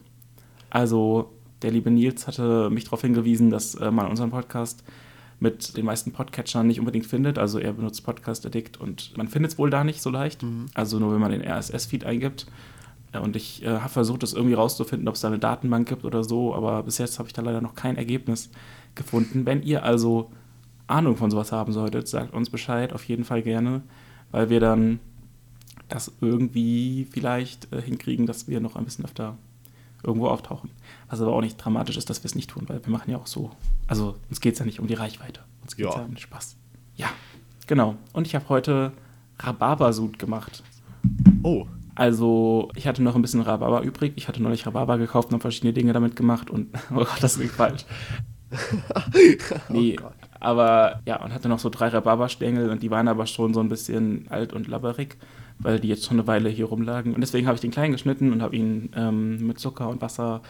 Also, der liebe Nils hatte mich darauf hingewiesen, dass äh, man unseren Podcast mit den meisten Podcatchern nicht unbedingt findet. Also er benutzt Podcast Addict und man findet es wohl da nicht so leicht. Also nur wenn man den RSS-Feed eingibt. Äh, Und ich äh, habe versucht, das irgendwie rauszufinden, ob es da eine Datenbank gibt oder so, aber bis jetzt habe ich da leider noch kein Ergebnis gefunden. Wenn ihr also Ahnung von sowas haben solltet, sagt uns Bescheid, auf jeden Fall gerne, weil wir dann das irgendwie vielleicht äh, hinkriegen, dass wir noch ein bisschen öfter irgendwo auftauchen. Was aber auch nicht dramatisch ist, dass wir es nicht tun, weil wir machen ja auch so. Also uns geht es ja nicht um die Reichweite. Uns geht es Ja. ja um den Spaß. Ja, genau. Und ich habe heute Rhabarbersud gemacht. Oh. Also, ich hatte noch ein bisschen Rhabarber übrig. Ich hatte neulich Rhabarber gekauft und habe verschiedene Dinge damit gemacht und oh Gott, das klingt falsch. Nee, Gott. aber ja, und hatte noch so drei Rhabarberstängel und die waren aber schon so ein bisschen alt und labberig, weil die jetzt schon eine Weile hier rumlagen. Und deswegen habe ich den klein geschnitten und habe ihn ähm, mit Zucker und Wasser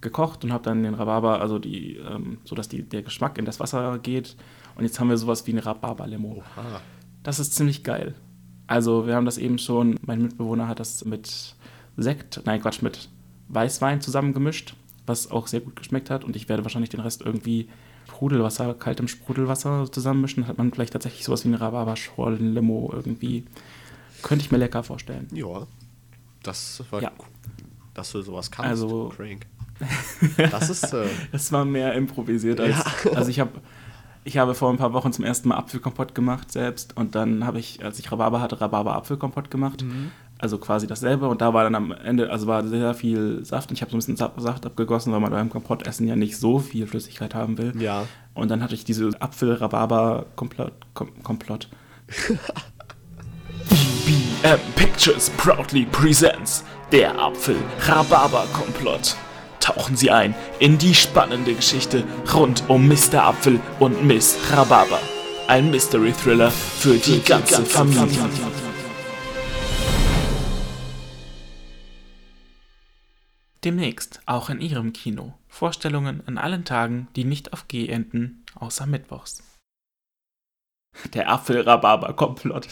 gekocht und habe dann den Rhabarber, also die, ähm, so dass die, der Geschmack in das Wasser geht. Und jetzt haben wir sowas wie eine Rhabarberlimo. Das ist ziemlich geil. Also, wir haben das eben schon, mein Mitbewohner hat das mit Sekt, nein, Quatsch, mit Weißwein zusammengemischt, was auch sehr gut geschmeckt hat. Und ich werde wahrscheinlich den Rest irgendwie Sprudelwasser, kaltem Sprudelwasser zusammenmischen. Hat man vielleicht tatsächlich sowas wie eine Rhabarber-Schorlen-Limo irgendwie. Könnte ich mir lecker vorstellen. Ja. Das war Ja. cool. Dass du sowas kannst, Also- Crank. Das ist, äh, Das war mehr improvisiert als. Also ich habe ich habe vor ein paar Wochen zum ersten Mal Apfelkompott gemacht selbst und dann habe ich, als ich Rhabarber hatte, Rhabarber-Apfelkompott gemacht. Also quasi dasselbe und da war dann am Ende, also war sehr viel Saft und ich habe so ein bisschen Saft abgegossen, weil man beim Kompottessen ja nicht so viel Flüssigkeit haben will. Ja. Und dann hatte ich diese Apfel-Rhabarber-Komplott. Kom Komplott. EBM Pictures proudly presents der Apfel-Rhabarber-Komplott. Tauchen Sie ein in die spannende Geschichte rund um Mr. Apfel und Miss Rhabarber. Ein Mystery-Thriller für die ganze Familie. Demnächst auch in Ihrem Kino. Vorstellungen an allen Tagen, die nicht auf G enden, außer Mittwochs. Der Apfel-Rhabarber-Komplott.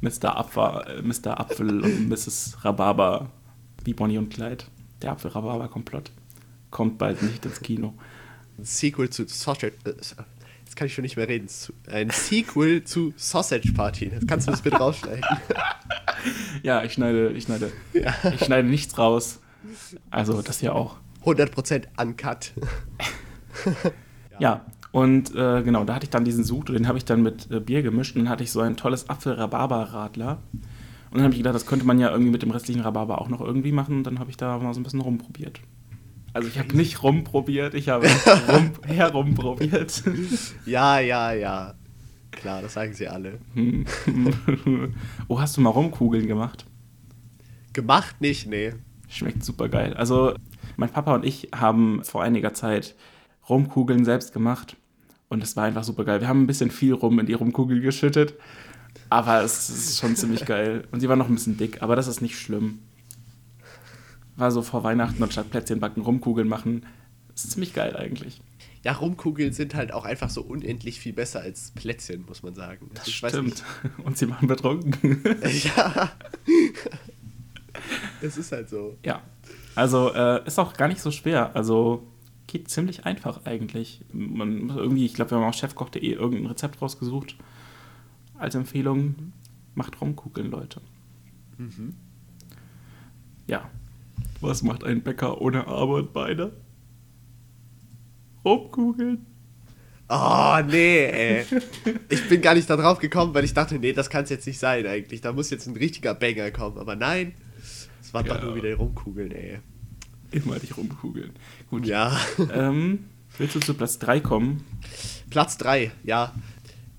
Mr. Apfel, Mr. Apfel und Mrs. Rhabarber, wie Bonnie und Clyde. Der Apfel-Rhabarber-Komplott. Kommt bald nicht ins Kino. Ein Sequel zu Sausage. Äh, jetzt kann ich schon nicht mehr reden. Ein Sequel zu Sausage Party. Das kannst du das bitte rausschneiden. Ja, ich schneide, ich schneide, ich schneide nichts raus. Also das hier auch. 100% uncut. Ja, und äh, genau, da hatte ich dann diesen Sud, den habe ich dann mit äh, Bier gemischt und dann hatte ich so ein tolles Apfel-Rhabarber-Radler. Und dann habe ich gedacht, das könnte man ja irgendwie mit dem restlichen Rhabarber auch noch irgendwie machen. Und dann habe ich da mal so ein bisschen rumprobiert. Also ich habe nicht rumprobiert, ich habe rum, herumprobiert. Ja, ja, ja. Klar, das sagen sie alle. oh, hast du mal Rumkugeln gemacht? Gemacht nicht, nee. Schmeckt super geil. Also mein Papa und ich haben vor einiger Zeit Rumkugeln selbst gemacht und es war einfach super geil. Wir haben ein bisschen viel rum in die Rumkugel geschüttet, aber es ist schon ziemlich geil. Und sie war noch ein bisschen dick, aber das ist nicht schlimm. War so vor Weihnachten und statt Plätzchen backen, Rumkugeln machen. Das ist ziemlich geil eigentlich. Ja, Rumkugeln sind halt auch einfach so unendlich viel besser als Plätzchen, muss man sagen. Das Ich stimmt. Und sie machen betrunken. Ja. Es ist halt so. ja. Also äh, ist auch gar nicht so schwer. Also geht ziemlich einfach eigentlich. Man muss irgendwie, ich glaube, wir haben auf chefkoch.de irgendein Rezept rausgesucht. Als Empfehlung, macht Rumkugeln, Leute. Ja. Was macht ein Bäcker ohne Arme und Beine? Rumkugeln. Oh, nee, ey. Ich bin gar nicht da drauf gekommen, weil ich dachte, nee, das kann es jetzt nicht sein eigentlich. Da muss jetzt ein richtiger Banger kommen. Aber nein, es waren Ja. doch nur wieder Rumkugeln, ey. Immer dich rumkugeln. Gut. Ja. Ähm, willst du zu Platz 3 kommen? Platz 3, ja.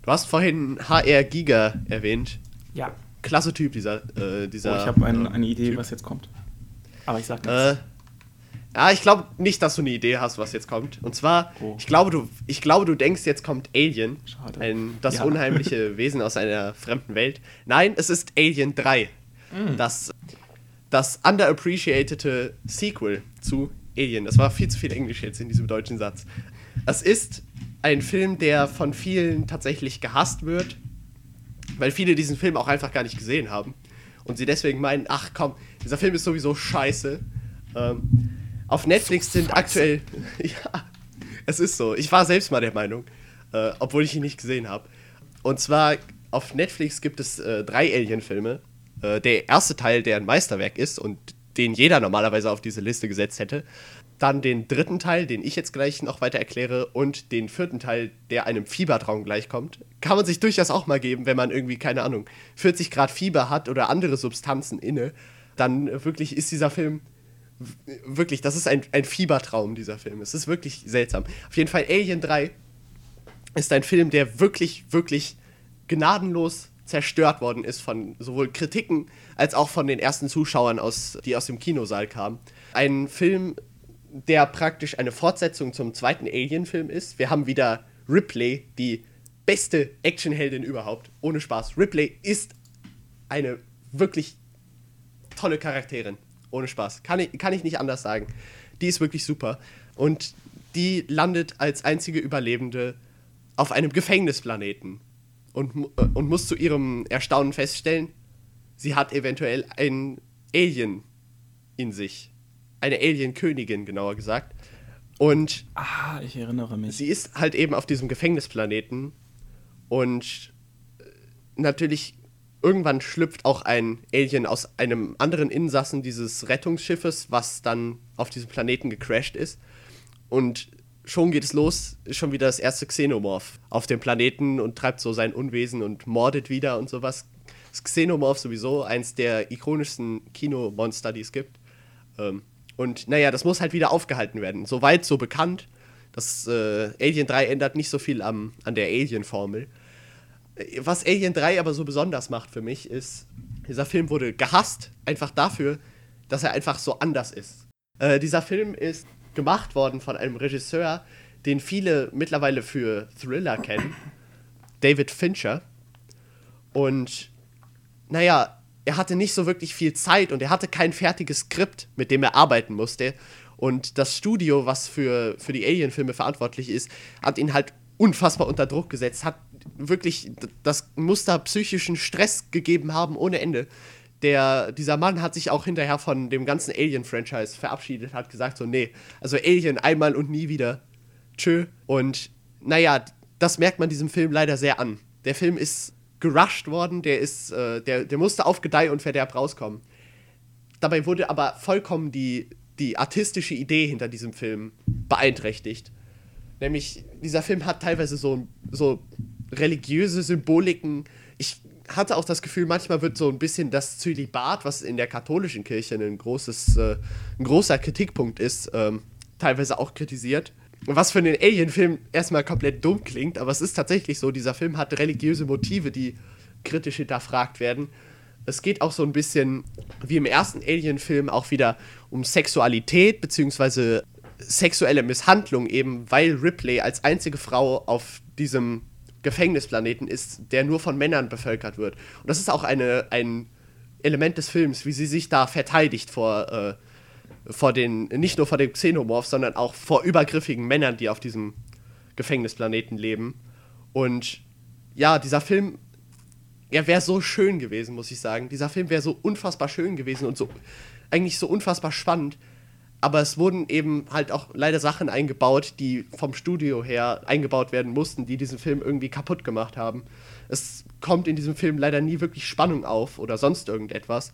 Du hast vorhin HR Giga erwähnt. Ja. Klasse Typ, dieser. Äh, Oh, dieser ich habe ein, äh, eine Idee, Typ. was jetzt kommt. Aber ich sag nichts. Äh, ja, ich glaube nicht, dass du eine Idee hast, was jetzt kommt. Und zwar, Oh. ich, glaube, du, ich glaube, du denkst, jetzt kommt Alien. Schade. Ein, das Ja. unheimliche Wesen aus einer fremden Welt. Nein, es ist Alien 3. Mm. Das, das underappreciated Sequel zu Alien. Das war viel zu viel Englisch jetzt in diesem deutschen Satz. Es ist ein Film, der von vielen tatsächlich gehasst wird, weil viele diesen Film auch einfach gar nicht gesehen haben. Und sie deswegen meinen, ach komm, dieser Film ist sowieso scheiße. Ähm, auf Netflix sind aktuell. ja, es ist so. Ich war selbst mal der Meinung, äh, obwohl ich ihn nicht gesehen habe. Und zwar auf Netflix gibt es äh, drei Alien-Filme. Äh, der erste Teil, der ein Meisterwerk ist und den jeder normalerweise auf diese Liste gesetzt hätte. Dann den dritten Teil, den ich jetzt gleich noch weiter erkläre, und den vierten Teil, der einem Fiebertraum gleichkommt. Kann man sich durchaus auch mal geben, wenn man irgendwie, keine Ahnung, 40 Grad Fieber hat oder andere Substanzen inne. Dann wirklich ist dieser Film wirklich, das ist ein, ein Fiebertraum, dieser Film. Es ist wirklich seltsam. Auf jeden Fall Alien 3 ist ein Film, der wirklich, wirklich gnadenlos zerstört worden ist von sowohl Kritiken als auch von den ersten Zuschauern, aus, die aus dem Kinosaal kamen. Ein Film, der praktisch eine Fortsetzung zum zweiten Alien-Film ist. Wir haben wieder Ripley, die beste Actionheldin überhaupt. Ohne Spaß. Ripley ist eine wirklich tolle Charakterin. Ohne Spaß. Kann ich, kann ich nicht anders sagen. Die ist wirklich super. Und die landet als einzige Überlebende auf einem Gefängnisplaneten und, äh, und muss zu ihrem Erstaunen feststellen, sie hat eventuell ein Alien in sich. Eine Alien-Königin, genauer gesagt. Und ah, ich erinnere mich. sie ist halt eben auf diesem Gefängnisplaneten und äh, natürlich irgendwann schlüpft auch ein Alien aus einem anderen Insassen dieses Rettungsschiffes, was dann auf diesem Planeten gecrashed ist. Und schon geht es los, ist schon wieder das erste Xenomorph auf dem Planeten und treibt so sein Unwesen und mordet wieder und sowas. Das Xenomorph sowieso, eins der ikonischsten Kinomonster, die es gibt. Ähm, und naja, das muss halt wieder aufgehalten werden. Soweit so bekannt. Das äh, Alien 3 ändert nicht so viel am, an der Alien-Formel. Was Alien 3 aber so besonders macht für mich, ist, dieser Film wurde gehasst, einfach dafür, dass er einfach so anders ist. Äh, dieser Film ist gemacht worden von einem Regisseur, den viele mittlerweile für Thriller kennen, David Fincher. Und naja, er hatte nicht so wirklich viel Zeit und er hatte kein fertiges Skript, mit dem er arbeiten musste. Und das Studio, was für, für die Alien-Filme verantwortlich ist, hat ihn halt unfassbar unter Druck gesetzt, hat wirklich das Muster psychischen Stress gegeben haben ohne Ende. Der, dieser Mann hat sich auch hinterher von dem ganzen Alien-Franchise verabschiedet, hat gesagt so, nee, also Alien einmal und nie wieder. Tschö. Und naja, das merkt man diesem Film leider sehr an. Der Film ist gerusht worden, der ist, äh, der, der musste auf Gedeih und Verderb rauskommen. Dabei wurde aber vollkommen die, die artistische Idee hinter diesem Film beeinträchtigt. Nämlich, dieser Film hat teilweise so, so religiöse Symboliken. Hatte auch das Gefühl, manchmal wird so ein bisschen das Zölibat, was in der katholischen Kirche ein, großes, äh, ein großer Kritikpunkt ist, ähm, teilweise auch kritisiert. Was für einen Alien-Film erstmal komplett dumm klingt, aber es ist tatsächlich so, dieser Film hat religiöse Motive, die kritisch hinterfragt werden. Es geht auch so ein bisschen, wie im ersten Alien-Film, auch wieder um Sexualität, beziehungsweise sexuelle Misshandlung eben, weil Ripley als einzige Frau auf diesem Gefängnisplaneten ist, der nur von Männern bevölkert wird. Und das ist auch eine, ein Element des Films, wie sie sich da verteidigt vor, äh, vor den, nicht nur vor dem Xenomorph, sondern auch vor übergriffigen Männern, die auf diesem Gefängnisplaneten leben. Und ja, dieser Film, er wäre so schön gewesen, muss ich sagen. Dieser Film wäre so unfassbar schön gewesen und so eigentlich so unfassbar spannend, aber es wurden eben halt auch leider Sachen eingebaut, die vom Studio her eingebaut werden mussten, die diesen Film irgendwie kaputt gemacht haben. Es kommt in diesem Film leider nie wirklich Spannung auf oder sonst irgendetwas.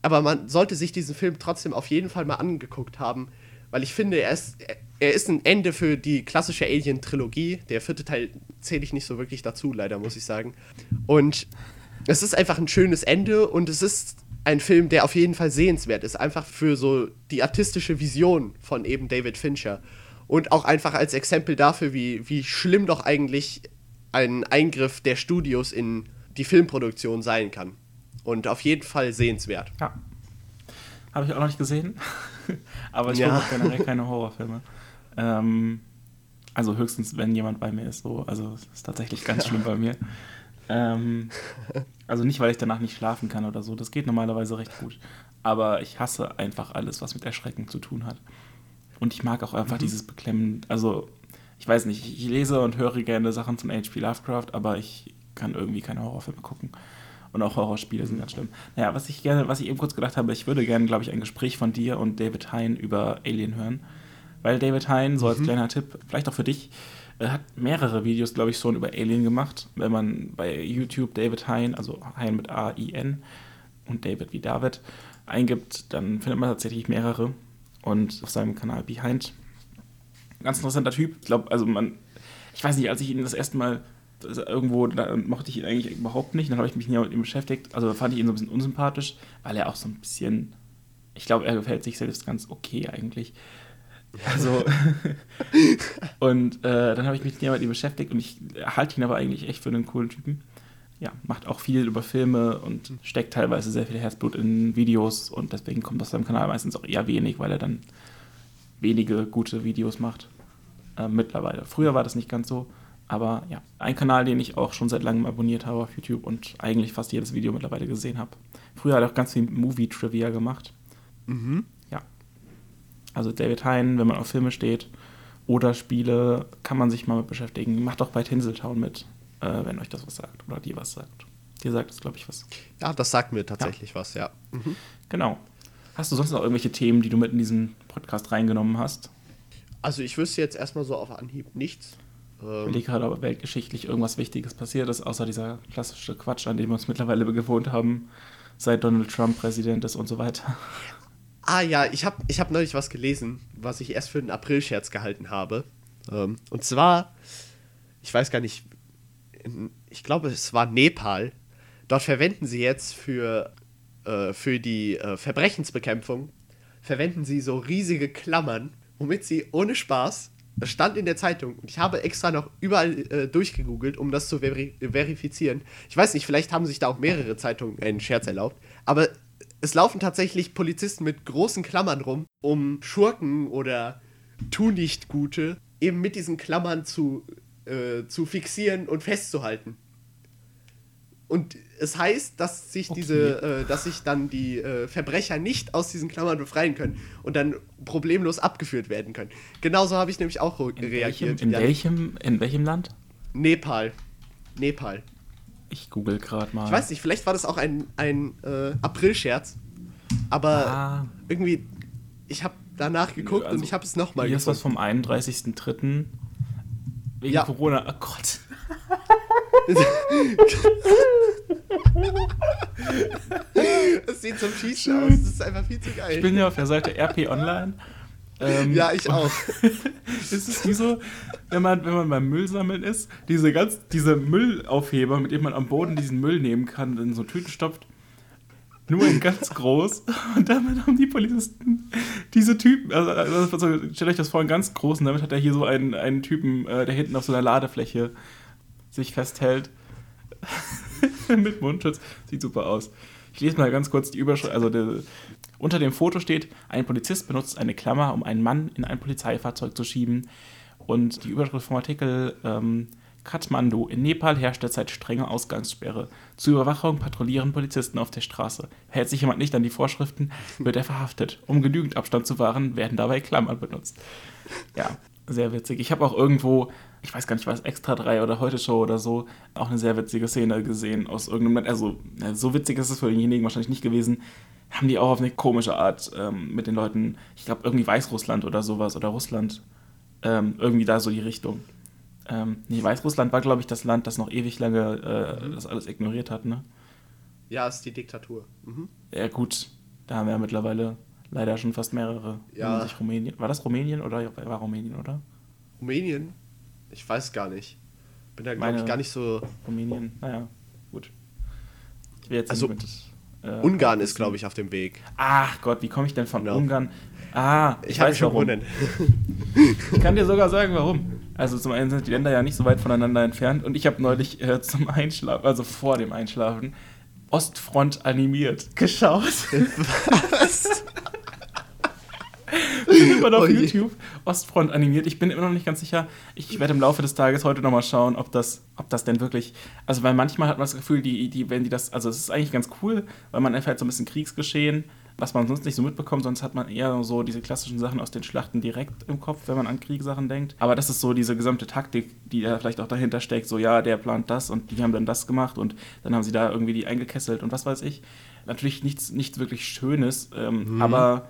Aber man sollte sich diesen Film trotzdem auf jeden Fall mal angeguckt haben, weil ich finde, er ist, er ist ein Ende für die klassische Alien-Trilogie. Der vierte Teil zähle ich nicht so wirklich dazu, leider, muss ich sagen. Und es ist einfach ein schönes Ende und es ist ein Film, der auf jeden Fall sehenswert ist, einfach für so die artistische Vision von eben David Fincher. Und auch einfach als Exempel dafür, wie, wie schlimm doch eigentlich ein Eingriff der Studios in die Filmproduktion sein kann. Und auf jeden Fall sehenswert. Ja. Habe ich auch noch nicht gesehen. Aber ich Ja. gucke generell keine Horrorfilme. Ähm, also höchstens, wenn jemand bei mir ist. So. Also es ist tatsächlich ganz schlimm bei mir. Ähm, also nicht, weil ich danach nicht schlafen kann oder so. Das geht normalerweise recht gut. Aber ich hasse einfach alles, was mit Erschrecken zu tun hat. Und ich mag auch einfach dieses Beklemmen. Also, ich weiß nicht, ich lese und höre gerne Sachen von H.P. Lovecraft, aber ich kann irgendwie keine Horrorfilme gucken. Und auch Horrorspiele sind ganz schlimm. Naja, was ich gerne, was ich eben kurz gedacht habe, ich würde gerne, glaube ich, ein Gespräch von dir und David Hein über Alien hören. Weil David Hein, so als kleiner Tipp, vielleicht auch für dich, äh, hat mehrere Videos, glaube ich, schon über Alien gemacht. Wenn man bei YouTube David Hein, also Hein mit A-I-N und David wie David, eingibt, dann findet man tatsächlich mehrere. Und auf seinem Kanal Behind. Ganz interessanter Typ. Ich glaube, also man, ich weiß nicht, als ich ihn das erste Mal irgendwo, da mochte ich ihn eigentlich überhaupt nicht. Dann habe ich mich näher mit ihm beschäftigt. Also fand ich ihn so ein bisschen unsympathisch, weil er auch so ein bisschen, ich glaube, er gefällt sich selbst ganz okay eigentlich. Also, und äh, dann habe ich mich näher mit ihm beschäftigt und ich halte ihn aber eigentlich echt für einen coolen Typen. Ja, macht auch viel über Filme und steckt teilweise sehr viel Herzblut in Videos und deswegen kommt auf seinem Kanal meistens auch eher wenig, weil er dann wenige gute Videos macht. Äh, mittlerweile. Früher war das nicht ganz so, aber ja, ein Kanal, den ich auch schon seit langem abonniert habe auf YouTube und eigentlich fast jedes Video mittlerweile gesehen habe. Früher hat er auch ganz viel Movie-Trivia gemacht. Mhm. Ja. Also David Hein, wenn man auf Filme steht oder Spiele, kann man sich mal mit beschäftigen. Macht doch bei Tinseltown mit, äh, wenn euch das was sagt oder dir was sagt. Dir sagt es, glaube ich, was. Ja, das sagt mir tatsächlich was, ja. Mhm. Genau. Hast du sonst noch irgendwelche Themen, die du mit in diesen Podcast reingenommen hast? Also ich wüsste jetzt erstmal so auf Anhieb nichts. Ich Ähm, überlege gerade, ob weltgeschichtlich irgendwas Wichtiges passiert ist, außer dieser klassische Quatsch, an dem wir uns mittlerweile gewohnt haben, seit Donald Trump Präsident ist und so weiter. Ah ja, ich habe ich hab neulich was gelesen, was ich erst für einen April-Scherz gehalten habe. Ähm, und zwar, ich weiß gar nicht, in, ich glaube es war Nepal. dort verwenden sie jetzt für, äh, für die äh, Verbrechensbekämpfung, verwenden sie so riesige Klammern, womit sie ohne Spaß, das stand in der Zeitung und ich habe extra noch überall äh, durchgegoogelt, um das zu veri verifizieren. Ich weiß nicht, vielleicht haben sich da auch mehrere Zeitungen einen Scherz erlaubt, aber es laufen tatsächlich Polizisten mit großen Klammern rum, um Schurken oder Tu-nicht-Gute eben mit diesen Klammern zu, äh, zu fixieren und festzuhalten. Und es heißt, dass sich Okay. diese, äh, dass sich dann die äh, Verbrecher nicht aus diesen Klammern befreien können und dann problemlos abgeführt werden können. Genauso habe ich nämlich auch In welchem, reagiert. in, Ja, welchem, in welchem Land? Nepal. Nepal. Ich google gerade mal. Ich weiß nicht, vielleicht war das auch ein, ein äh, Aprilscherz. Aber Ah, irgendwie, ich habe danach geguckt also und ich habe es nochmal hier ist was vom 31.03. Wegen Ja. Corona. Oh Gott. Es sieht zum Schießen aus. Das ist einfach viel zu geil. Ich bin ja auf der Seite RP Online. Ähm, ja, ich auch. ist es wie so, wenn man, wenn man beim Müllsammeln ist, diese ganz, diese Müllaufheber, mit dem man am Boden diesen Müll nehmen kann und in so Tüten stopft, nur in ganz groß. Und damit haben die Polizisten diese Typen, also, also stellt euch das vor, in ganz groß, und damit hat er hier so einen, einen Typen, äh, der hinten auf so einer Ladefläche sich festhält. mit Mundschutz. Sieht super aus. Ich lese mal ganz kurz die Überschrift. Also der, unter dem Foto steht, ein Polizist benutzt eine Klammer, um einen Mann in ein Polizeifahrzeug zu schieben. Und die Überschrift vom Artikel, ähm, Kathmandu. In Nepal herrscht derzeit strenge Ausgangssperre. Zur Überwachung patrouillieren Polizisten auf der Straße. Hält sich jemand nicht an die Vorschriften, wird er verhaftet. Um genügend Abstand zu wahren, werden dabei Klammern benutzt. Ja, sehr witzig. Ich habe auch irgendwo, ich weiß gar nicht, was Extra 3 oder Heute Show oder so, auch eine sehr witzige Szene gesehen aus irgendeinem Land. Also, so witzig ist es für denjenigen wahrscheinlich nicht gewesen. Haben die auch auf eine komische Art ähm, mit den Leuten, ich glaube, irgendwie Weißrussland oder sowas oder Russland, ähm, irgendwie da so die Richtung. Ähm, nee, Weißrussland war, glaube ich, das Land, das noch ewig lange äh, das alles ignoriert hat, ne? Ja, ist die Diktatur. Mhm. Ja, gut, da haben wir ja mittlerweile leider schon fast mehrere. Ja. Rumänien, war das Rumänien oder war Rumänien, oder? Rumänien? Ich weiß gar nicht. Bin da, glaube ich, gar nicht so. Rumänien, naja, gut. Ich will jetzt Also, mit, äh, Ungarn ist, glaube ich, auf dem Weg. Ach Gott, wie komme ich denn von Genau. Ungarn? Ah, ich, Ich habe weiß schon warum. Ich kann dir sogar sagen, warum. Also zum einen sind die Länder ja nicht so weit voneinander entfernt und ich habe neulich äh, zum Einschlafen, also vor dem Einschlafen, Ostfront animiert geschaut. Was? Findet man auf Oh. YouTube Ostfront animiert. Ich bin immer noch nicht ganz sicher. Ich werde im Laufe des Tages heute nochmal schauen, ob das, ob das denn wirklich. Also, weil manchmal hat man das Gefühl, die, die, wenn die das. Also, es ist eigentlich ganz cool, weil man erfährt so ein bisschen Kriegsgeschehen, was man sonst nicht so mitbekommt. Sonst hat man eher so diese klassischen Sachen aus den Schlachten direkt im Kopf, wenn man an Kriegssachen denkt. Aber das ist so diese gesamte Taktik, die da vielleicht auch dahinter steckt. So, ja, der plant das und die haben dann das gemacht und dann haben sie da irgendwie die eingekesselt und was weiß ich. Natürlich nichts, nichts wirklich Schönes, ähm, aber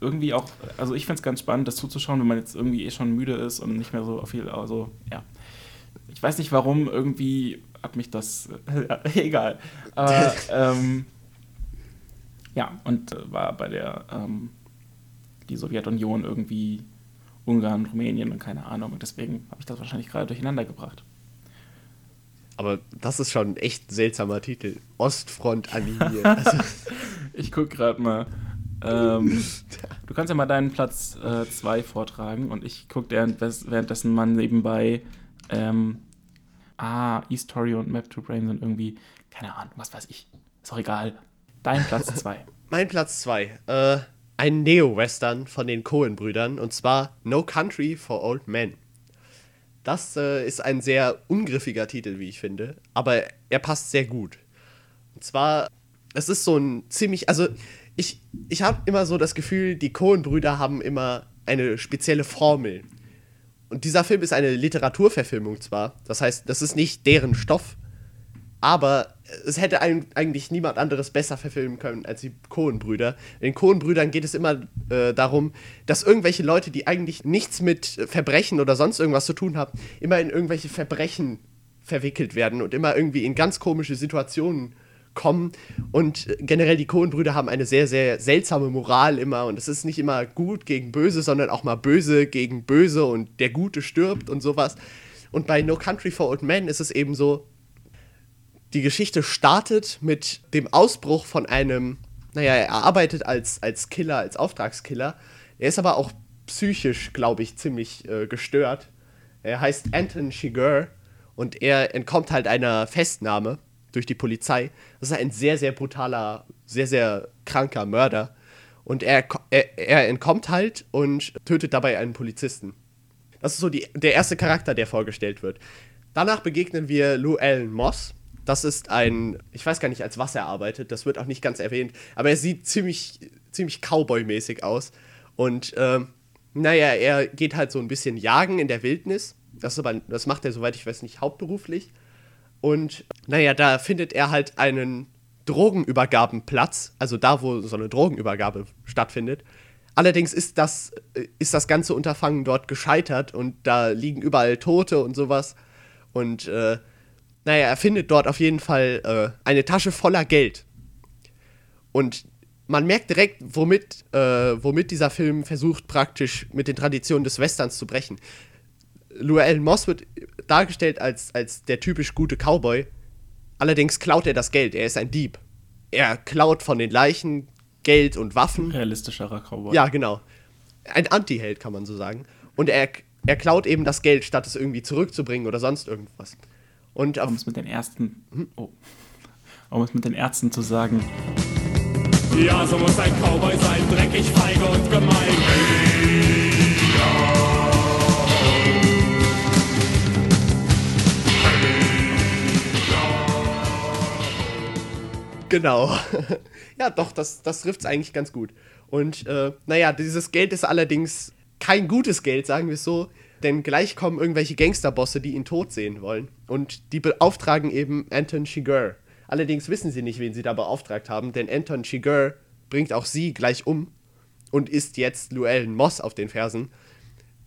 irgendwie auch, also ich finde es ganz spannend, das zuzuschauen, wenn man jetzt irgendwie eh schon müde ist und nicht mehr so viel, also ja. Ich weiß nicht warum, irgendwie hat mich das, ja, egal. Aber, ähm, ja, und äh, war bei der, ähm, die Sowjetunion irgendwie Ungarn, Rumänien und keine Ahnung. Und deswegen habe ich das wahrscheinlich gerade durcheinander gebracht. Aber das ist schon ein echt seltsamer Titel. Ostfront animiert. Also, Ich gucke gerade mal. Ähm, du kannst ja mal deinen Platz 2 vortragen und ich gucke währenddessen mal nebenbei. Ähm, ah, E-Story und Map to Brain sind irgendwie, keine Ahnung, was weiß ich. Ist auch egal. Dein Platz 2. mein Platz 2. Äh, ein Neo-Western von den Coen-Brüdern und zwar No Country for Old Men. Das äh, ist ein sehr ungriffiger Titel, wie ich finde, aber er passt sehr gut. Und zwar, es ist so ein ziemlich, also ich, ich habe immer so das Gefühl, die Coen-Brüder haben immer eine spezielle Formel. Und dieser Film ist eine Literaturverfilmung zwar, das heißt, das ist nicht deren Stoff, aber es hätte eigentlich niemand anderes besser verfilmen können als die Coen-Brüder. Den Coen-Brüdern geht es immer äh, darum, dass irgendwelche Leute, die eigentlich nichts mit Verbrechen oder sonst irgendwas zu tun haben, immer in irgendwelche Verbrechen verwickelt werden und immer irgendwie in ganz komische Situationen kommen. Und äh, generell die Coen-Brüder haben eine sehr, sehr seltsame Moral immer. Und es ist nicht immer gut gegen böse, sondern auch mal böse gegen böse und der Gute stirbt und sowas. Und bei No Country for Old Men ist es eben so, die Geschichte startet mit dem Ausbruch von einem, naja, er arbeitet als, als Killer, als Auftragskiller. Er ist aber auch psychisch, glaube ich, ziemlich äh, gestört. Er heißt Anton Chigurh und er entkommt halt einer Festnahme durch die Polizei. Das ist ein sehr, sehr brutaler, sehr, sehr kranker Mörder. Und er, er, er entkommt halt und tötet dabei einen Polizisten. Das ist so die, der erste Charakter, der vorgestellt wird. Danach begegnen wir Lou Allen Moss. Das ist ein, ich weiß gar nicht, als was er arbeitet, das wird auch nicht ganz erwähnt, aber er sieht ziemlich, ziemlich Cowboy-mäßig aus. Und ähm, naja, er geht halt so ein bisschen jagen in der Wildnis. Das, aber, das macht er, soweit ich weiß, nicht hauptberuflich. Und naja, da findet er halt einen Drogenübergabenplatz, also da, wo so eine Drogenübergabe stattfindet. Allerdings ist das, ist das ganze Unterfangen dort gescheitert und da liegen überall Tote und sowas. Und äh, naja, er findet dort auf jeden Fall äh, eine Tasche voller Geld. Und man merkt direkt, womit, äh, womit dieser Film versucht, praktisch mit den Traditionen des Westerns zu brechen. Llewellyn Moss wird dargestellt als, als der typisch gute Cowboy. Allerdings klaut er das Geld. Er ist ein Dieb. Er klaut von den Leichen Geld und Waffen. Realistischerer Cowboy. Ja, genau. Ein Anti-Held, kann man so sagen. Und er, er klaut eben das Geld, statt es irgendwie zurückzubringen oder sonst irgendwas. Und um es mit den ersten. Hm? Oh. Um es mit den Ärzten zu sagen. Ja, so muss ein Cowboy sein, dreckig, feige und gemein. Genau. ja, doch, das, das trifft es eigentlich ganz gut. Und äh, naja, dieses Geld ist allerdings kein gutes Geld, sagen wir es so. Denn gleich kommen irgendwelche Gangsterbosse, die ihn tot sehen wollen. Und die beauftragen eben Anton Chigurh. Allerdings wissen sie nicht, wen sie da beauftragt haben, denn Anton Chigurh bringt auch sie gleich um und ist jetzt Llewellyn Moss auf den Fersen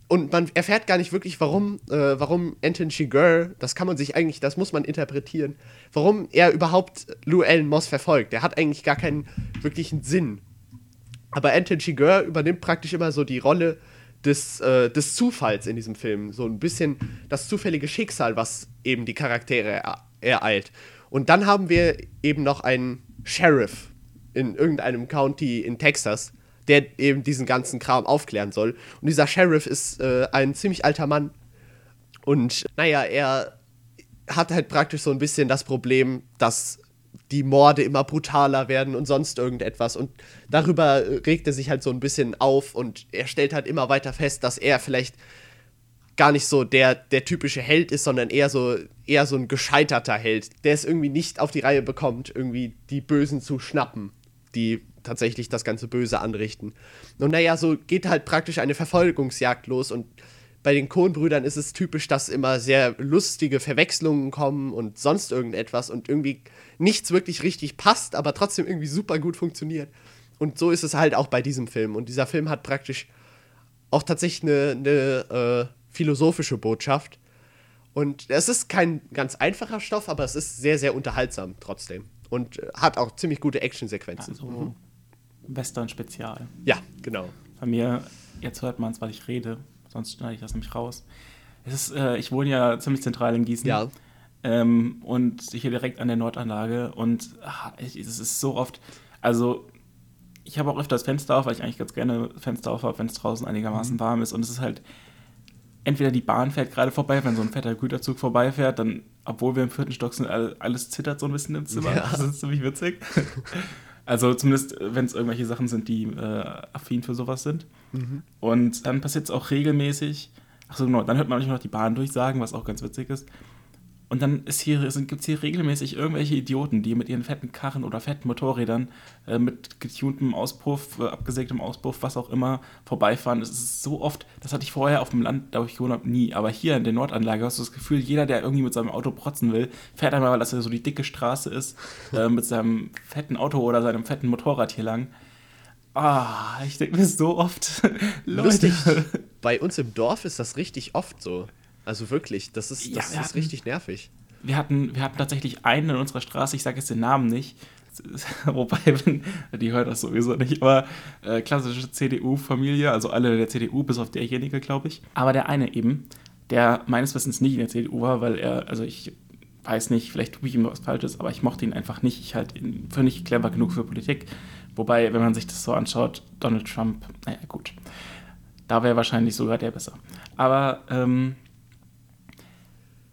und man erfährt gar nicht wirklich, warum, äh, warum Anton Chigurh, das kann man sich eigentlich, das muss man interpretieren, warum er überhaupt Llewellyn Moss verfolgt. Der hat eigentlich gar keinen wirklichen Sinn. Aber Anton Chigurh übernimmt praktisch immer so die Rolle des, äh, des Zufalls in diesem Film. So ein bisschen das zufällige Schicksal, was eben die Charaktere ereilt. Und dann haben wir eben noch einen Sheriff in irgendeinem County in Texas, der eben diesen ganzen Kram aufklären soll. Und dieser Sheriff ist äh, ein ziemlich alter Mann. Und naja, er hat halt praktisch so ein bisschen das Problem, dass die Morde immer brutaler werden und sonst irgendetwas. Und darüber regt er sich halt so ein bisschen auf und er stellt halt immer weiter fest, dass er vielleicht gar nicht so der, der typische Held ist, sondern eher so, eher so ein gescheiterter Held, der es irgendwie nicht auf die Reihe bekommt, irgendwie die Bösen zu schnappen, die tatsächlich das ganze Böse anrichten. Und naja, so geht halt praktisch eine Verfolgungsjagd los und bei den Kohnbrüdern ist es typisch, dass immer sehr lustige Verwechslungen kommen und sonst irgendetwas und irgendwie nichts wirklich richtig passt, aber trotzdem irgendwie super gut funktioniert. Und so ist es halt auch bei diesem Film. Und dieser Film hat praktisch auch tatsächlich eine, eine äh, philosophische Botschaft. Und es ist kein ganz einfacher Stoff, aber es ist sehr, sehr unterhaltsam trotzdem. Und äh, hat auch ziemlich gute Actionsequenzen. Also, mhm. Western-Spezial. Ja, genau. Bei mir, jetzt hört man es, weil ich rede, sonst schneide ich das nämlich raus. Es ist, äh, ich wohne ja ziemlich zentral in Gießen. Ja. Ähm, und hier direkt an der Nordanlage. Und ach, es ist so oft, also ich habe auch öfter das Fenster auf, weil ich eigentlich ganz gerne Fenster auf habe, wenn es draußen einigermaßen mhm. warm ist. Und es ist halt, entweder die Bahn fährt gerade vorbei, wenn so ein fetter Güterzug vorbeifährt, dann, obwohl wir im vierten Stock sind, alles zittert so ein bisschen im Zimmer. Ja. Das ist ziemlich witzig. Also zumindest, äh, wenn es irgendwelche Sachen sind, die äh, affin für sowas sind. Mhm. Und dann passiert es auch regelmäßig, achso genau, dann hört man manchmal noch die Bahn durchsagen, was auch ganz witzig ist. Und dann gibt es hier regelmäßig irgendwelche Idioten, die mit ihren fetten Karren oder fetten Motorrädern äh, mit getuntem Auspuff, äh, abgesägtem Auspuff, was auch immer, vorbeifahren. Es ist so oft, das hatte ich vorher auf dem Land, da wo ich gewohnt habe, nie. Aber hier in der Nordanlage hast du das Gefühl, jeder, der irgendwie mit seinem Auto protzen will, fährt einmal, weil das ja so die dicke Straße ist, äh, mit seinem fetten Auto oder seinem fetten Motorrad hier lang. Ah, ich denke mir so oft, Leute. Lustig. Bei uns im Dorf ist das richtig oft so. Also wirklich, das ist, das ja, ist hatten, richtig nervig. Wir hatten, wir hatten tatsächlich einen in unserer Straße, ich sage jetzt den Namen nicht, wobei, die hört das sowieso nicht, aber äh, klassische CDU-Familie, also alle der CDU, bis auf derjenige, glaube ich. Aber der eine eben, der meines Wissens nicht in der CDU war, weil er, also ich weiß nicht, vielleicht tue ich ihm was Falsches, aber ich mochte ihn einfach nicht. Ich halte ihn für nicht clever genug für Politik. Wobei, wenn man sich das so anschaut, Donald Trump, naja, gut. Da wäre wahrscheinlich sogar der besser. Aber ähm,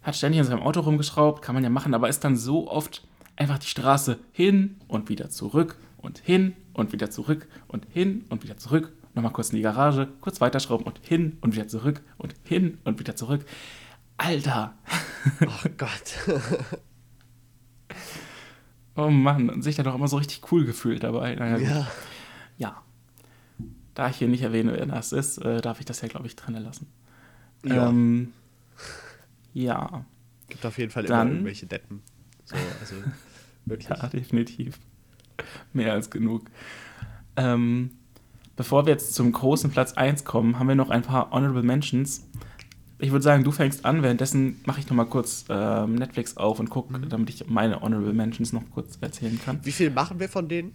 hat ständig in seinem Auto rumgeschraubt, kann man ja machen, aber ist dann so oft einfach die Straße hin und wieder zurück und hin und wieder zurück und hin und wieder zurück. Nochmal kurz in die Garage, kurz weiterschrauben und hin und wieder zurück und hin und wieder zurück. Alter! Oh Gott. Oh Mann, und sich da doch immer so richtig cool gefühlt dabei. Naja, ja. ja. Da ich hier nicht erwähne, wer das ist, äh, darf ich das ja, glaube ich, trennen lassen. Ja. Ähm, ja. Gibt auf jeden Fall Dann- immer irgendwelche Deppen. So, also wirklich. Ja, definitiv. Mehr als genug. Ähm, bevor wir jetzt zum großen Platz 1 kommen, haben wir noch ein paar Honorable Mentions. Ich würde sagen, du fängst an, währenddessen mache ich noch mal kurz ähm, Netflix auf und gucke, damit ich meine Honorable Mentions noch kurz erzählen kann. Wie viel machen wir von denen?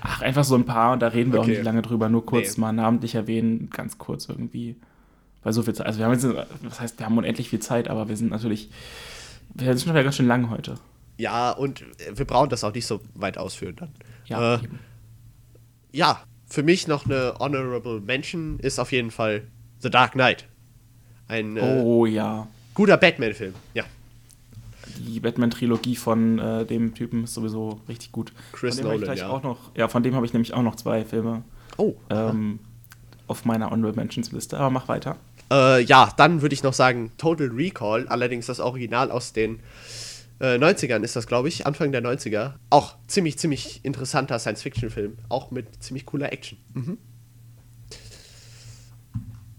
Ach, einfach so ein paar und da reden wir Okay. auch nicht lange drüber, nur kurz Nee. mal namentlich erwähnen, ganz kurz irgendwie. Weil so viel Zeit, also wir haben jetzt, was heißt, wir haben unendlich viel Zeit, aber wir sind natürlich, wir sind schon wieder ganz schön lang heute. Ja, und wir brauchen das auch nicht so weit ausführen dann. Ja, äh, ja für mich noch eine Honorable Mention ist auf jeden Fall The Dark Knight. Ein äh, oh ja. guter Batman-Film. Ja. Die Batman-Trilogie von äh, dem Typen ist sowieso richtig gut. Chris von dem ich Nolan, gleich ja. Auch noch, ja, von dem habe ich nämlich auch noch zwei Filme Oh. ähm, auf meiner Honorable Mentions Liste. Aber mach weiter. Äh, ja, dann würde ich noch sagen Total Recall, allerdings das Original aus den äh, 90ern ist das, glaube ich, Anfang der 90er. Auch ziemlich, ziemlich interessanter Science-Fiction-Film, auch mit ziemlich cooler Action. Mhm.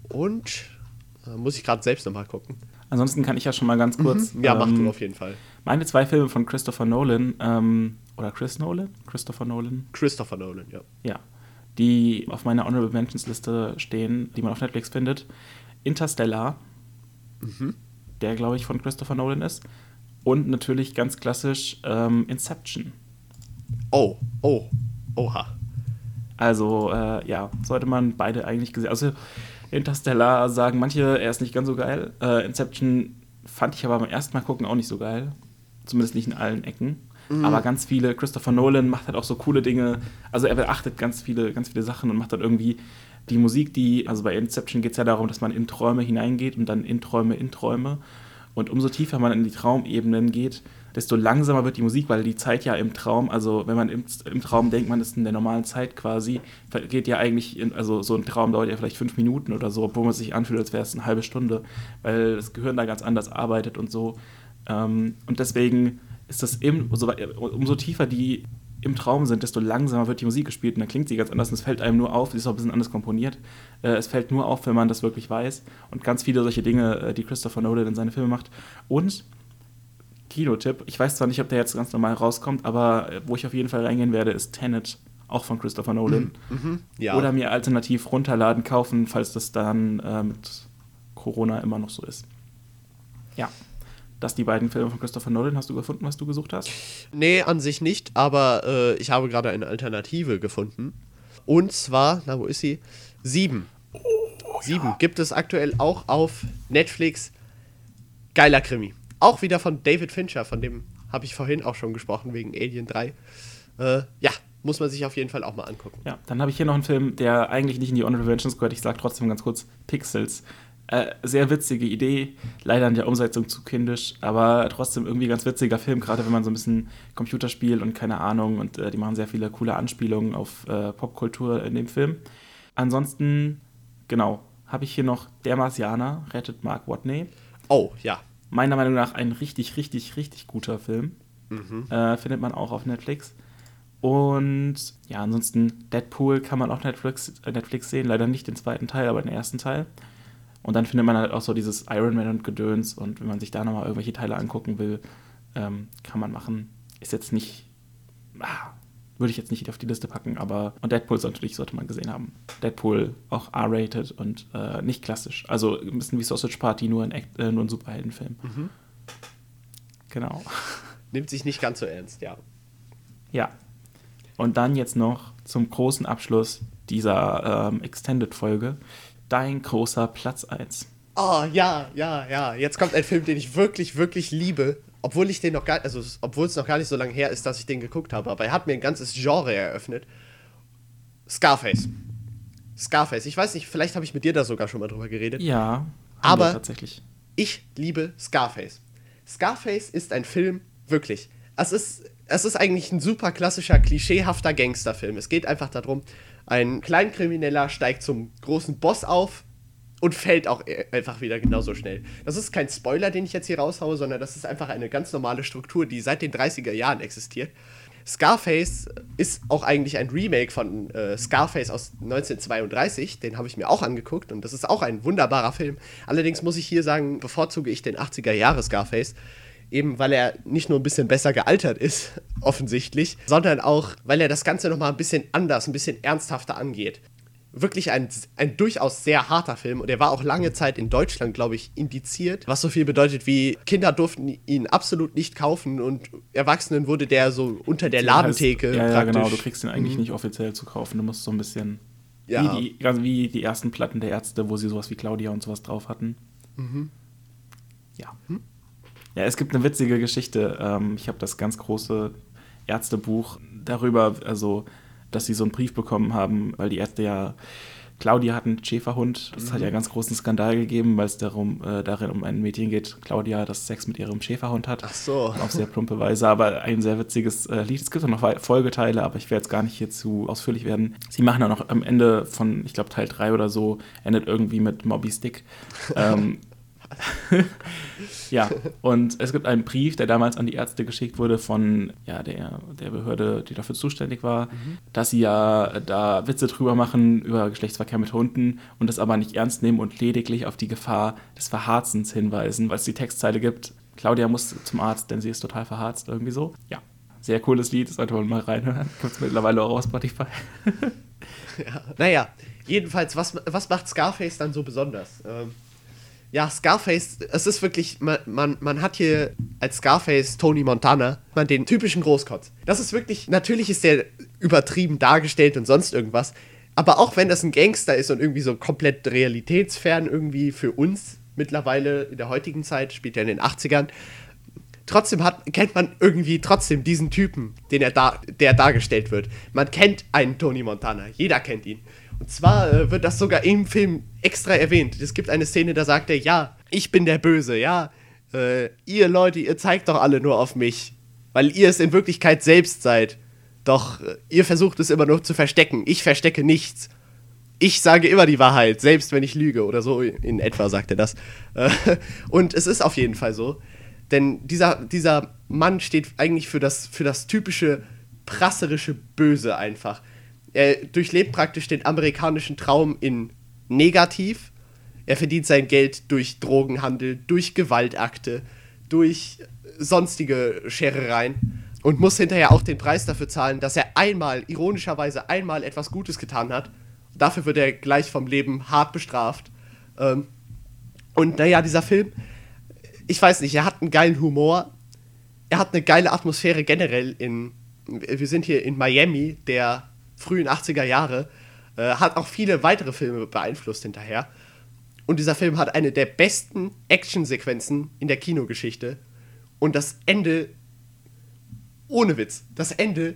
Und äh, muss ich gerade selbst nochmal gucken. Ansonsten kann ich ja schon mal ganz kurz. Ja, mach ähm, du auf jeden Fall. Meine zwei Filme von Christopher Nolan, ähm, oder Chris Nolan? Christopher Nolan, Christopher Nolan, ja. ja. Die auf meiner Honorable Mentions Liste stehen, die man auf Netflix findet. Interstellar, der glaube ich von Christopher Nolan ist. Und natürlich ganz klassisch ähm, Inception. Oh, oh, oha. Also, äh, ja, sollte man beide eigentlich gesehen. Also, Interstellar sagen manche, er ist nicht ganz so geil. Äh, Inception fand ich aber beim ersten Mal gucken auch nicht so geil. Zumindest nicht in allen Ecken. Aber ganz viele, Christopher Nolan macht halt auch so coole Dinge. Also, er beachtet ganz viele, ganz viele Sachen und macht dann irgendwie die Musik, die, also bei Inception geht es ja darum, dass man in Träume hineingeht und dann in Träume, in Träume. Und umso tiefer man in die Traumebenen geht, desto langsamer wird die Musik, weil die Zeit ja im Traum, also wenn man im, im Traum denkt, man ist in der normalen Zeit quasi, geht ja eigentlich, in, also so ein Traum dauert ja vielleicht fünf Minuten oder so, obwohl man sich anfühlt, als wäre es eine halbe Stunde, weil das Gehirn da ganz anders arbeitet und so. Ähm, und deswegen ist das im, so, umso tiefer die im Traum sind, desto langsamer wird die Musik gespielt und dann klingt sie ganz anders und es fällt einem nur auf, sie ist auch ein bisschen anders komponiert. Äh, es fällt nur auf, wenn man das wirklich weiß und ganz viele solche Dinge, äh, die Christopher Nolan in seine Filme macht. Und Kinotipp, ich weiß zwar nicht, ob der jetzt ganz normal rauskommt, aber äh, wo ich auf jeden Fall reingehen werde, ist Tenet, auch von Christopher Nolan. Ja. Oder mir alternativ runterladen, kaufen, falls das dann äh, mit Corona immer noch so ist. Ja, das die beiden Filme von Christopher Nolan. Hast du gefunden, was du gesucht hast? Nee, an sich nicht, aber äh, ich habe gerade eine Alternative gefunden. Und zwar, na, wo ist sie? Sieben. Sieben gibt es aktuell auch auf Netflix. Geiler Krimi. Auch wieder von David Fincher, von dem habe ich vorhin auch schon gesprochen, wegen Alien 3. Äh, ja, muss man sich auf jeden Fall auch mal angucken. Ja, dann habe ich hier noch einen Film, der eigentlich nicht in die Honorable Mentions gehört. Ich sage trotzdem ganz kurz: Pixels. Äh, sehr witzige Idee, leider in der Umsetzung zu kindisch, aber trotzdem irgendwie ganz witziger Film, gerade wenn man so ein bisschen Computerspiel und keine Ahnung und äh, die machen sehr viele coole Anspielungen auf äh, Popkultur in dem Film. Ansonsten, genau, habe ich hier noch Der Marsianer, rettet Mark Watney. Oh, ja. Meiner Meinung nach ein richtig, richtig, richtig guter Film. Äh, findet man auch auf Netflix. Und ja, ansonsten Deadpool kann man auf Netflix, äh, Netflix sehen. Leider nicht den zweiten Teil, aber den ersten Teil. Und dann findet man halt auch so dieses Iron Man und Gedöns. Und wenn man sich da nochmal irgendwelche Teile angucken will, ähm, kann man machen. Ist jetzt nicht. Ah, würde ich jetzt nicht auf die Liste packen, aber. Und Deadpool sollte, natürlich sollte man gesehen haben. Deadpool auch R-rated und äh, nicht klassisch. Also ein bisschen wie Sausage Party, nur ein, Act, äh, nur ein Superheldenfilm. Genau. Nimmt sich nicht ganz so ernst, ja. Ja. Und dann jetzt noch zum großen Abschluss dieser ähm, Extended-Folge. Dein großer Platz 1. Oh, ja, ja, ja. Jetzt kommt ein Film, den ich wirklich, wirklich liebe. obwohl ich den noch gar, also obwohl es noch gar nicht so lange her ist, dass ich den geguckt habe, aber er hat mir ein ganzes Genre eröffnet. Scarface. Scarface. Ich weiß nicht, vielleicht habe ich mit dir da sogar schon mal drüber geredet. Ja, Aber- tatsächlich. Ich liebe Scarface. Scarface ist ein Film, wirklich. Es ist, es ist eigentlich ein super klassischer, klischeehafter Gangsterfilm. Es geht einfach darum, ein Kleinkrimineller steigt zum großen Boss auf und fällt auch e- einfach wieder genauso schnell. Das ist kein Spoiler, den ich jetzt hier raushaue, sondern das ist einfach eine ganz normale Struktur, die seit den 30er Jahren existiert. Scarface ist auch eigentlich ein Remake von äh, Scarface aus 1932. Den habe ich mir auch angeguckt und das ist auch ein wunderbarer Film. Allerdings muss ich hier sagen, bevorzuge ich den 80er Jahre Scarface. Eben weil er nicht nur ein bisschen besser gealtert ist, offensichtlich, sondern auch, weil er das Ganze nochmal ein bisschen anders, ein bisschen ernsthafter angeht. Wirklich ein, ein durchaus sehr harter Film und er war auch lange Zeit in Deutschland, glaube ich, indiziert, was so viel bedeutet wie Kinder durften ihn absolut nicht kaufen und Erwachsenen wurde der so unter der Ladentheke Heißt, ja, ja, praktisch. genau. Du kriegst den eigentlich nicht offiziell zu kaufen. Du musst so ein bisschen. Ja. Wie, die, also wie die ersten Platten der Ärzte, wo sie sowas wie Claudia und sowas drauf hatten. Ja. Ja, es gibt eine witzige Geschichte. Ähm, ich habe das ganz große Ärztebuch darüber, also, dass sie so einen Brief bekommen haben, weil die Ärzte ja. Claudia hat einen Schäferhund. Das hat ja ganz großen Skandal gegeben, weil es darum, äh, darin um ein Mädchen geht, Claudia, das Sex mit ihrem Schäferhund hat. Ach so. Auf sehr plumpe Weise, aber ein sehr witziges äh, Lied. Es gibt auch noch Folgeteile, aber ich werde jetzt gar nicht hier zu ausführlich werden. Sie machen dann noch am Ende von, ich glaube, Teil 3 oder so, endet irgendwie mit Moby Stick. ähm, ja, und es gibt einen Brief, der damals an die Ärzte geschickt wurde von ja, der, der Behörde, die dafür zuständig war, dass sie ja da Witze drüber machen über Geschlechtsverkehr mit Hunden und das aber nicht ernst nehmen und lediglich auf die Gefahr des Verharzens hinweisen, weil es die Textzeile gibt. Claudia muss zum Arzt, denn sie ist total verharzt, irgendwie so. Ja, sehr cooles Lied, das sollte man mal reinhören. Gibt es mittlerweile auch auf Spotify. Naja, jedenfalls, was, was macht Scarface dann so besonders? Ähm, ja, Scarface, es ist wirklich, man, man, man hat hier als Scarface Tony Montana man den typischen Großkotz. Das ist wirklich, natürlich ist der übertrieben dargestellt und sonst irgendwas, aber auch wenn das ein Gangster ist und irgendwie so komplett realitätsfern irgendwie für uns mittlerweile in der heutigen Zeit, spielt er in den 80ern, trotzdem hat, kennt man irgendwie trotzdem diesen Typen, den er da, der dargestellt wird. Man kennt einen Tony Montana, jeder kennt ihn. Und zwar äh, wird das sogar im Film extra erwähnt. Es gibt eine Szene, da sagt er, ja, ich bin der Böse, ja. Äh, ihr Leute, ihr zeigt doch alle nur auf mich, weil ihr es in Wirklichkeit selbst seid. Doch äh, ihr versucht es immer nur zu verstecken. Ich verstecke nichts. Ich sage immer die Wahrheit, selbst wenn ich lüge oder so in etwa sagt er das. Äh, Und es ist auf jeden Fall so. Denn dieser, dieser Mann steht eigentlich für das, für das typische prasserische Böse einfach. Er durchlebt praktisch den amerikanischen Traum in negativ. Er verdient sein Geld durch Drogenhandel, durch Gewaltakte, durch sonstige Scherereien und muss hinterher auch den Preis dafür zahlen, dass er einmal, ironischerweise einmal etwas Gutes getan hat. Dafür wird er gleich vom Leben hart bestraft. Ähm, und naja, dieser Film, ich weiß nicht, er hat einen geilen Humor. Er hat eine geile Atmosphäre generell in. Wir sind hier in Miami, der frühen 80er Jahre. Äh, hat auch viele weitere Filme beeinflusst hinterher. Und dieser Film hat eine der besten Actionsequenzen in der Kinogeschichte. Und das Ende, ohne Witz, das Ende,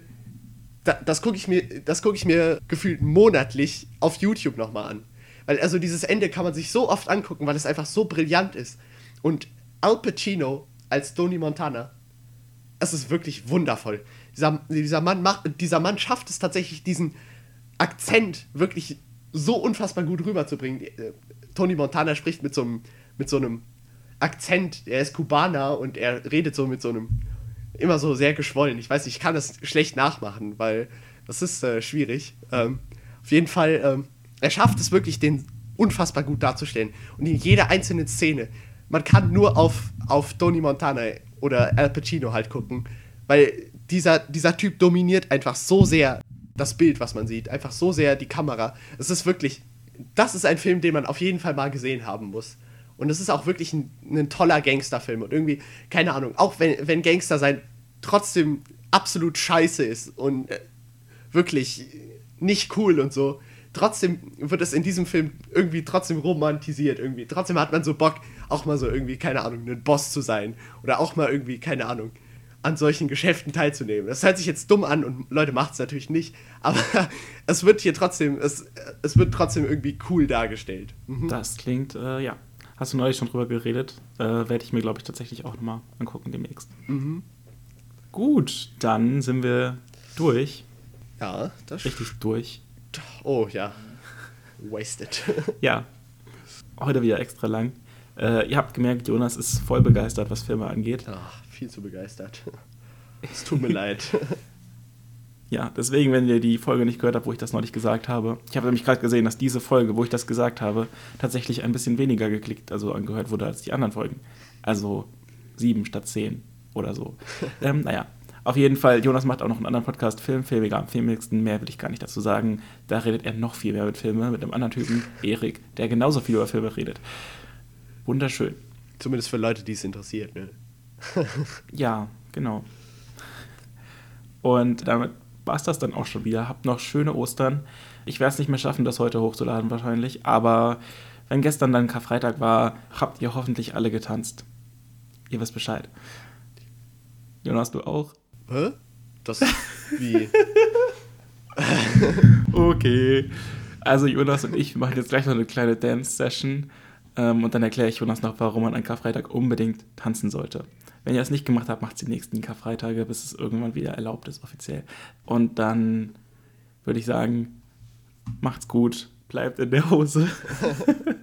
da, das gucke ich, mir- das guck ich mir gefühlt monatlich auf YouTube nochmal an. Weil also dieses Ende kann man sich so oft angucken, weil es einfach so brillant ist. Und Al Pacino als Tony Montana, es ist wirklich wundervoll. Dieser, dieser, Mann macht, dieser Mann schafft es tatsächlich, diesen Akzent wirklich so unfassbar gut rüberzubringen. Äh, Tony Montana spricht mit so einem, mit so einem Akzent, er ist Kubaner und er redet so mit so einem, immer so sehr geschwollen. Ich weiß ich kann das schlecht nachmachen, weil das ist äh, schwierig. Ähm, auf jeden Fall, ähm, er schafft es wirklich, den unfassbar gut darzustellen. Und in jeder einzelnen Szene. Man kann nur auf, auf Tony Montana oder Al Pacino halt gucken, weil dieser, dieser Typ dominiert einfach so sehr das Bild, was man sieht. Einfach so sehr die Kamera. Es ist wirklich, das ist ein Film, den man auf jeden Fall mal gesehen haben muss. Und es ist auch wirklich ein, ein toller Gangsterfilm. Und irgendwie, keine Ahnung, auch wenn, wenn Gangster sein trotzdem absolut scheiße ist und äh, wirklich nicht cool und so. trotzdem wird es in diesem Film irgendwie trotzdem romantisiert irgendwie. Trotzdem hat man so Bock, auch mal so irgendwie, keine Ahnung, ein Boss zu sein. Oder auch mal irgendwie, keine Ahnung, an solchen Geschäften teilzunehmen. Das hört sich jetzt dumm an und Leute macht es natürlich nicht, aber es wird hier trotzdem, es, es wird trotzdem irgendwie cool dargestellt. Mhm. Das klingt, äh, ja. Hast du neulich schon drüber geredet? Äh, Werde ich mir, glaube ich, tatsächlich auch nochmal angucken demnächst. Mhm. Gut, dann sind wir durch. Ja, das Richtig durch. Oh ja. Wasted. Ja. Heute wieder extra lang. Äh, ihr habt gemerkt, Jonas ist voll begeistert, was Filme angeht. Ach, viel zu begeistert. Es tut mir leid. Ja, deswegen, wenn ihr die Folge nicht gehört habt, wo ich das neulich gesagt habe, ich habe nämlich gerade gesehen, dass diese Folge, wo ich das gesagt habe, tatsächlich ein bisschen weniger geklickt, also angehört wurde als die anderen Folgen. Also sieben statt zehn oder so. ähm, naja, auf jeden Fall, Jonas macht auch noch einen anderen Podcast, Film, Filmiger am Filmigsten. Mehr will ich gar nicht dazu sagen. Da redet er noch viel mehr mit Filmen, mit einem anderen Typen, Erik, der genauso viel über Filme redet. Wunderschön. Zumindest für Leute, die es interessiert, ne? Ja, genau. Und damit war es das dann auch schon wieder. Habt noch schöne Ostern. Ich werde es nicht mehr schaffen, das heute hochzuladen wahrscheinlich, aber wenn gestern dann Karfreitag war, habt ihr hoffentlich alle getanzt. Ihr wisst Bescheid. Jonas, du auch? Hä? Das wie. Okay. Also Jonas und ich machen jetzt gleich noch eine kleine Dance-Session ähm, und dann erkläre ich Jonas noch, warum man an Karfreitag unbedingt tanzen sollte. Wenn ihr das nicht gemacht habt, macht es die nächsten Karfreitage, bis es irgendwann wieder erlaubt ist offiziell. Und dann würde ich sagen, macht's gut, bleibt in der Hose.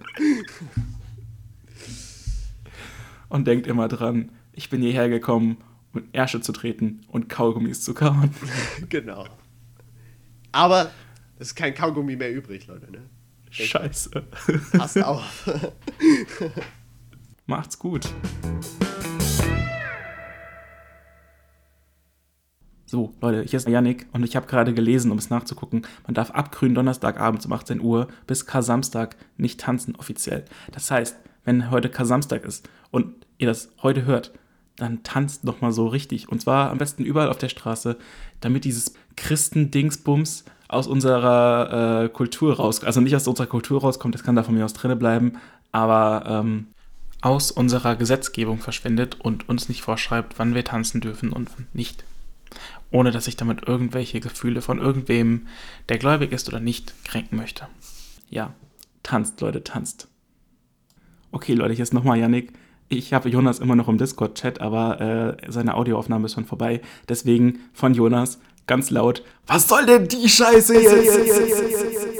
und denkt immer dran, ich bin hierher gekommen, um Ärsche zu treten und Kaugummis zu kauen. genau. Aber es ist kein Kaugummi mehr übrig, Leute, ne? Scheiße. Passt auf. Macht's gut. So, Leute, hier ist Yannick und ich habe gerade gelesen, um es nachzugucken, man darf ab grünen Donnerstagabend um 18 Uhr bis Kar-Samstag nicht tanzen offiziell. Das heißt, wenn heute Kar-Samstag ist und ihr das heute hört, dann tanzt noch mal so richtig. Und zwar am besten überall auf der Straße, damit dieses Christendingsbums aus unserer äh, Kultur rauskommt. Also nicht aus unserer Kultur rauskommt, das kann da von mir aus drinne bleiben, aber ähm, aus unserer Gesetzgebung verschwindet und uns nicht vorschreibt, wann wir tanzen dürfen und wann nicht. Ohne dass ich damit irgendwelche Gefühle von irgendwem, der gläubig ist oder nicht, kränken möchte. Ja, tanzt, Leute, tanzt. Okay, Leute, ist nochmal Yannick. Ich habe Jonas immer noch im Discord-Chat, aber äh, seine Audioaufnahme ist schon vorbei. Deswegen von Jonas ganz laut: Was soll denn die Scheiße jetzt?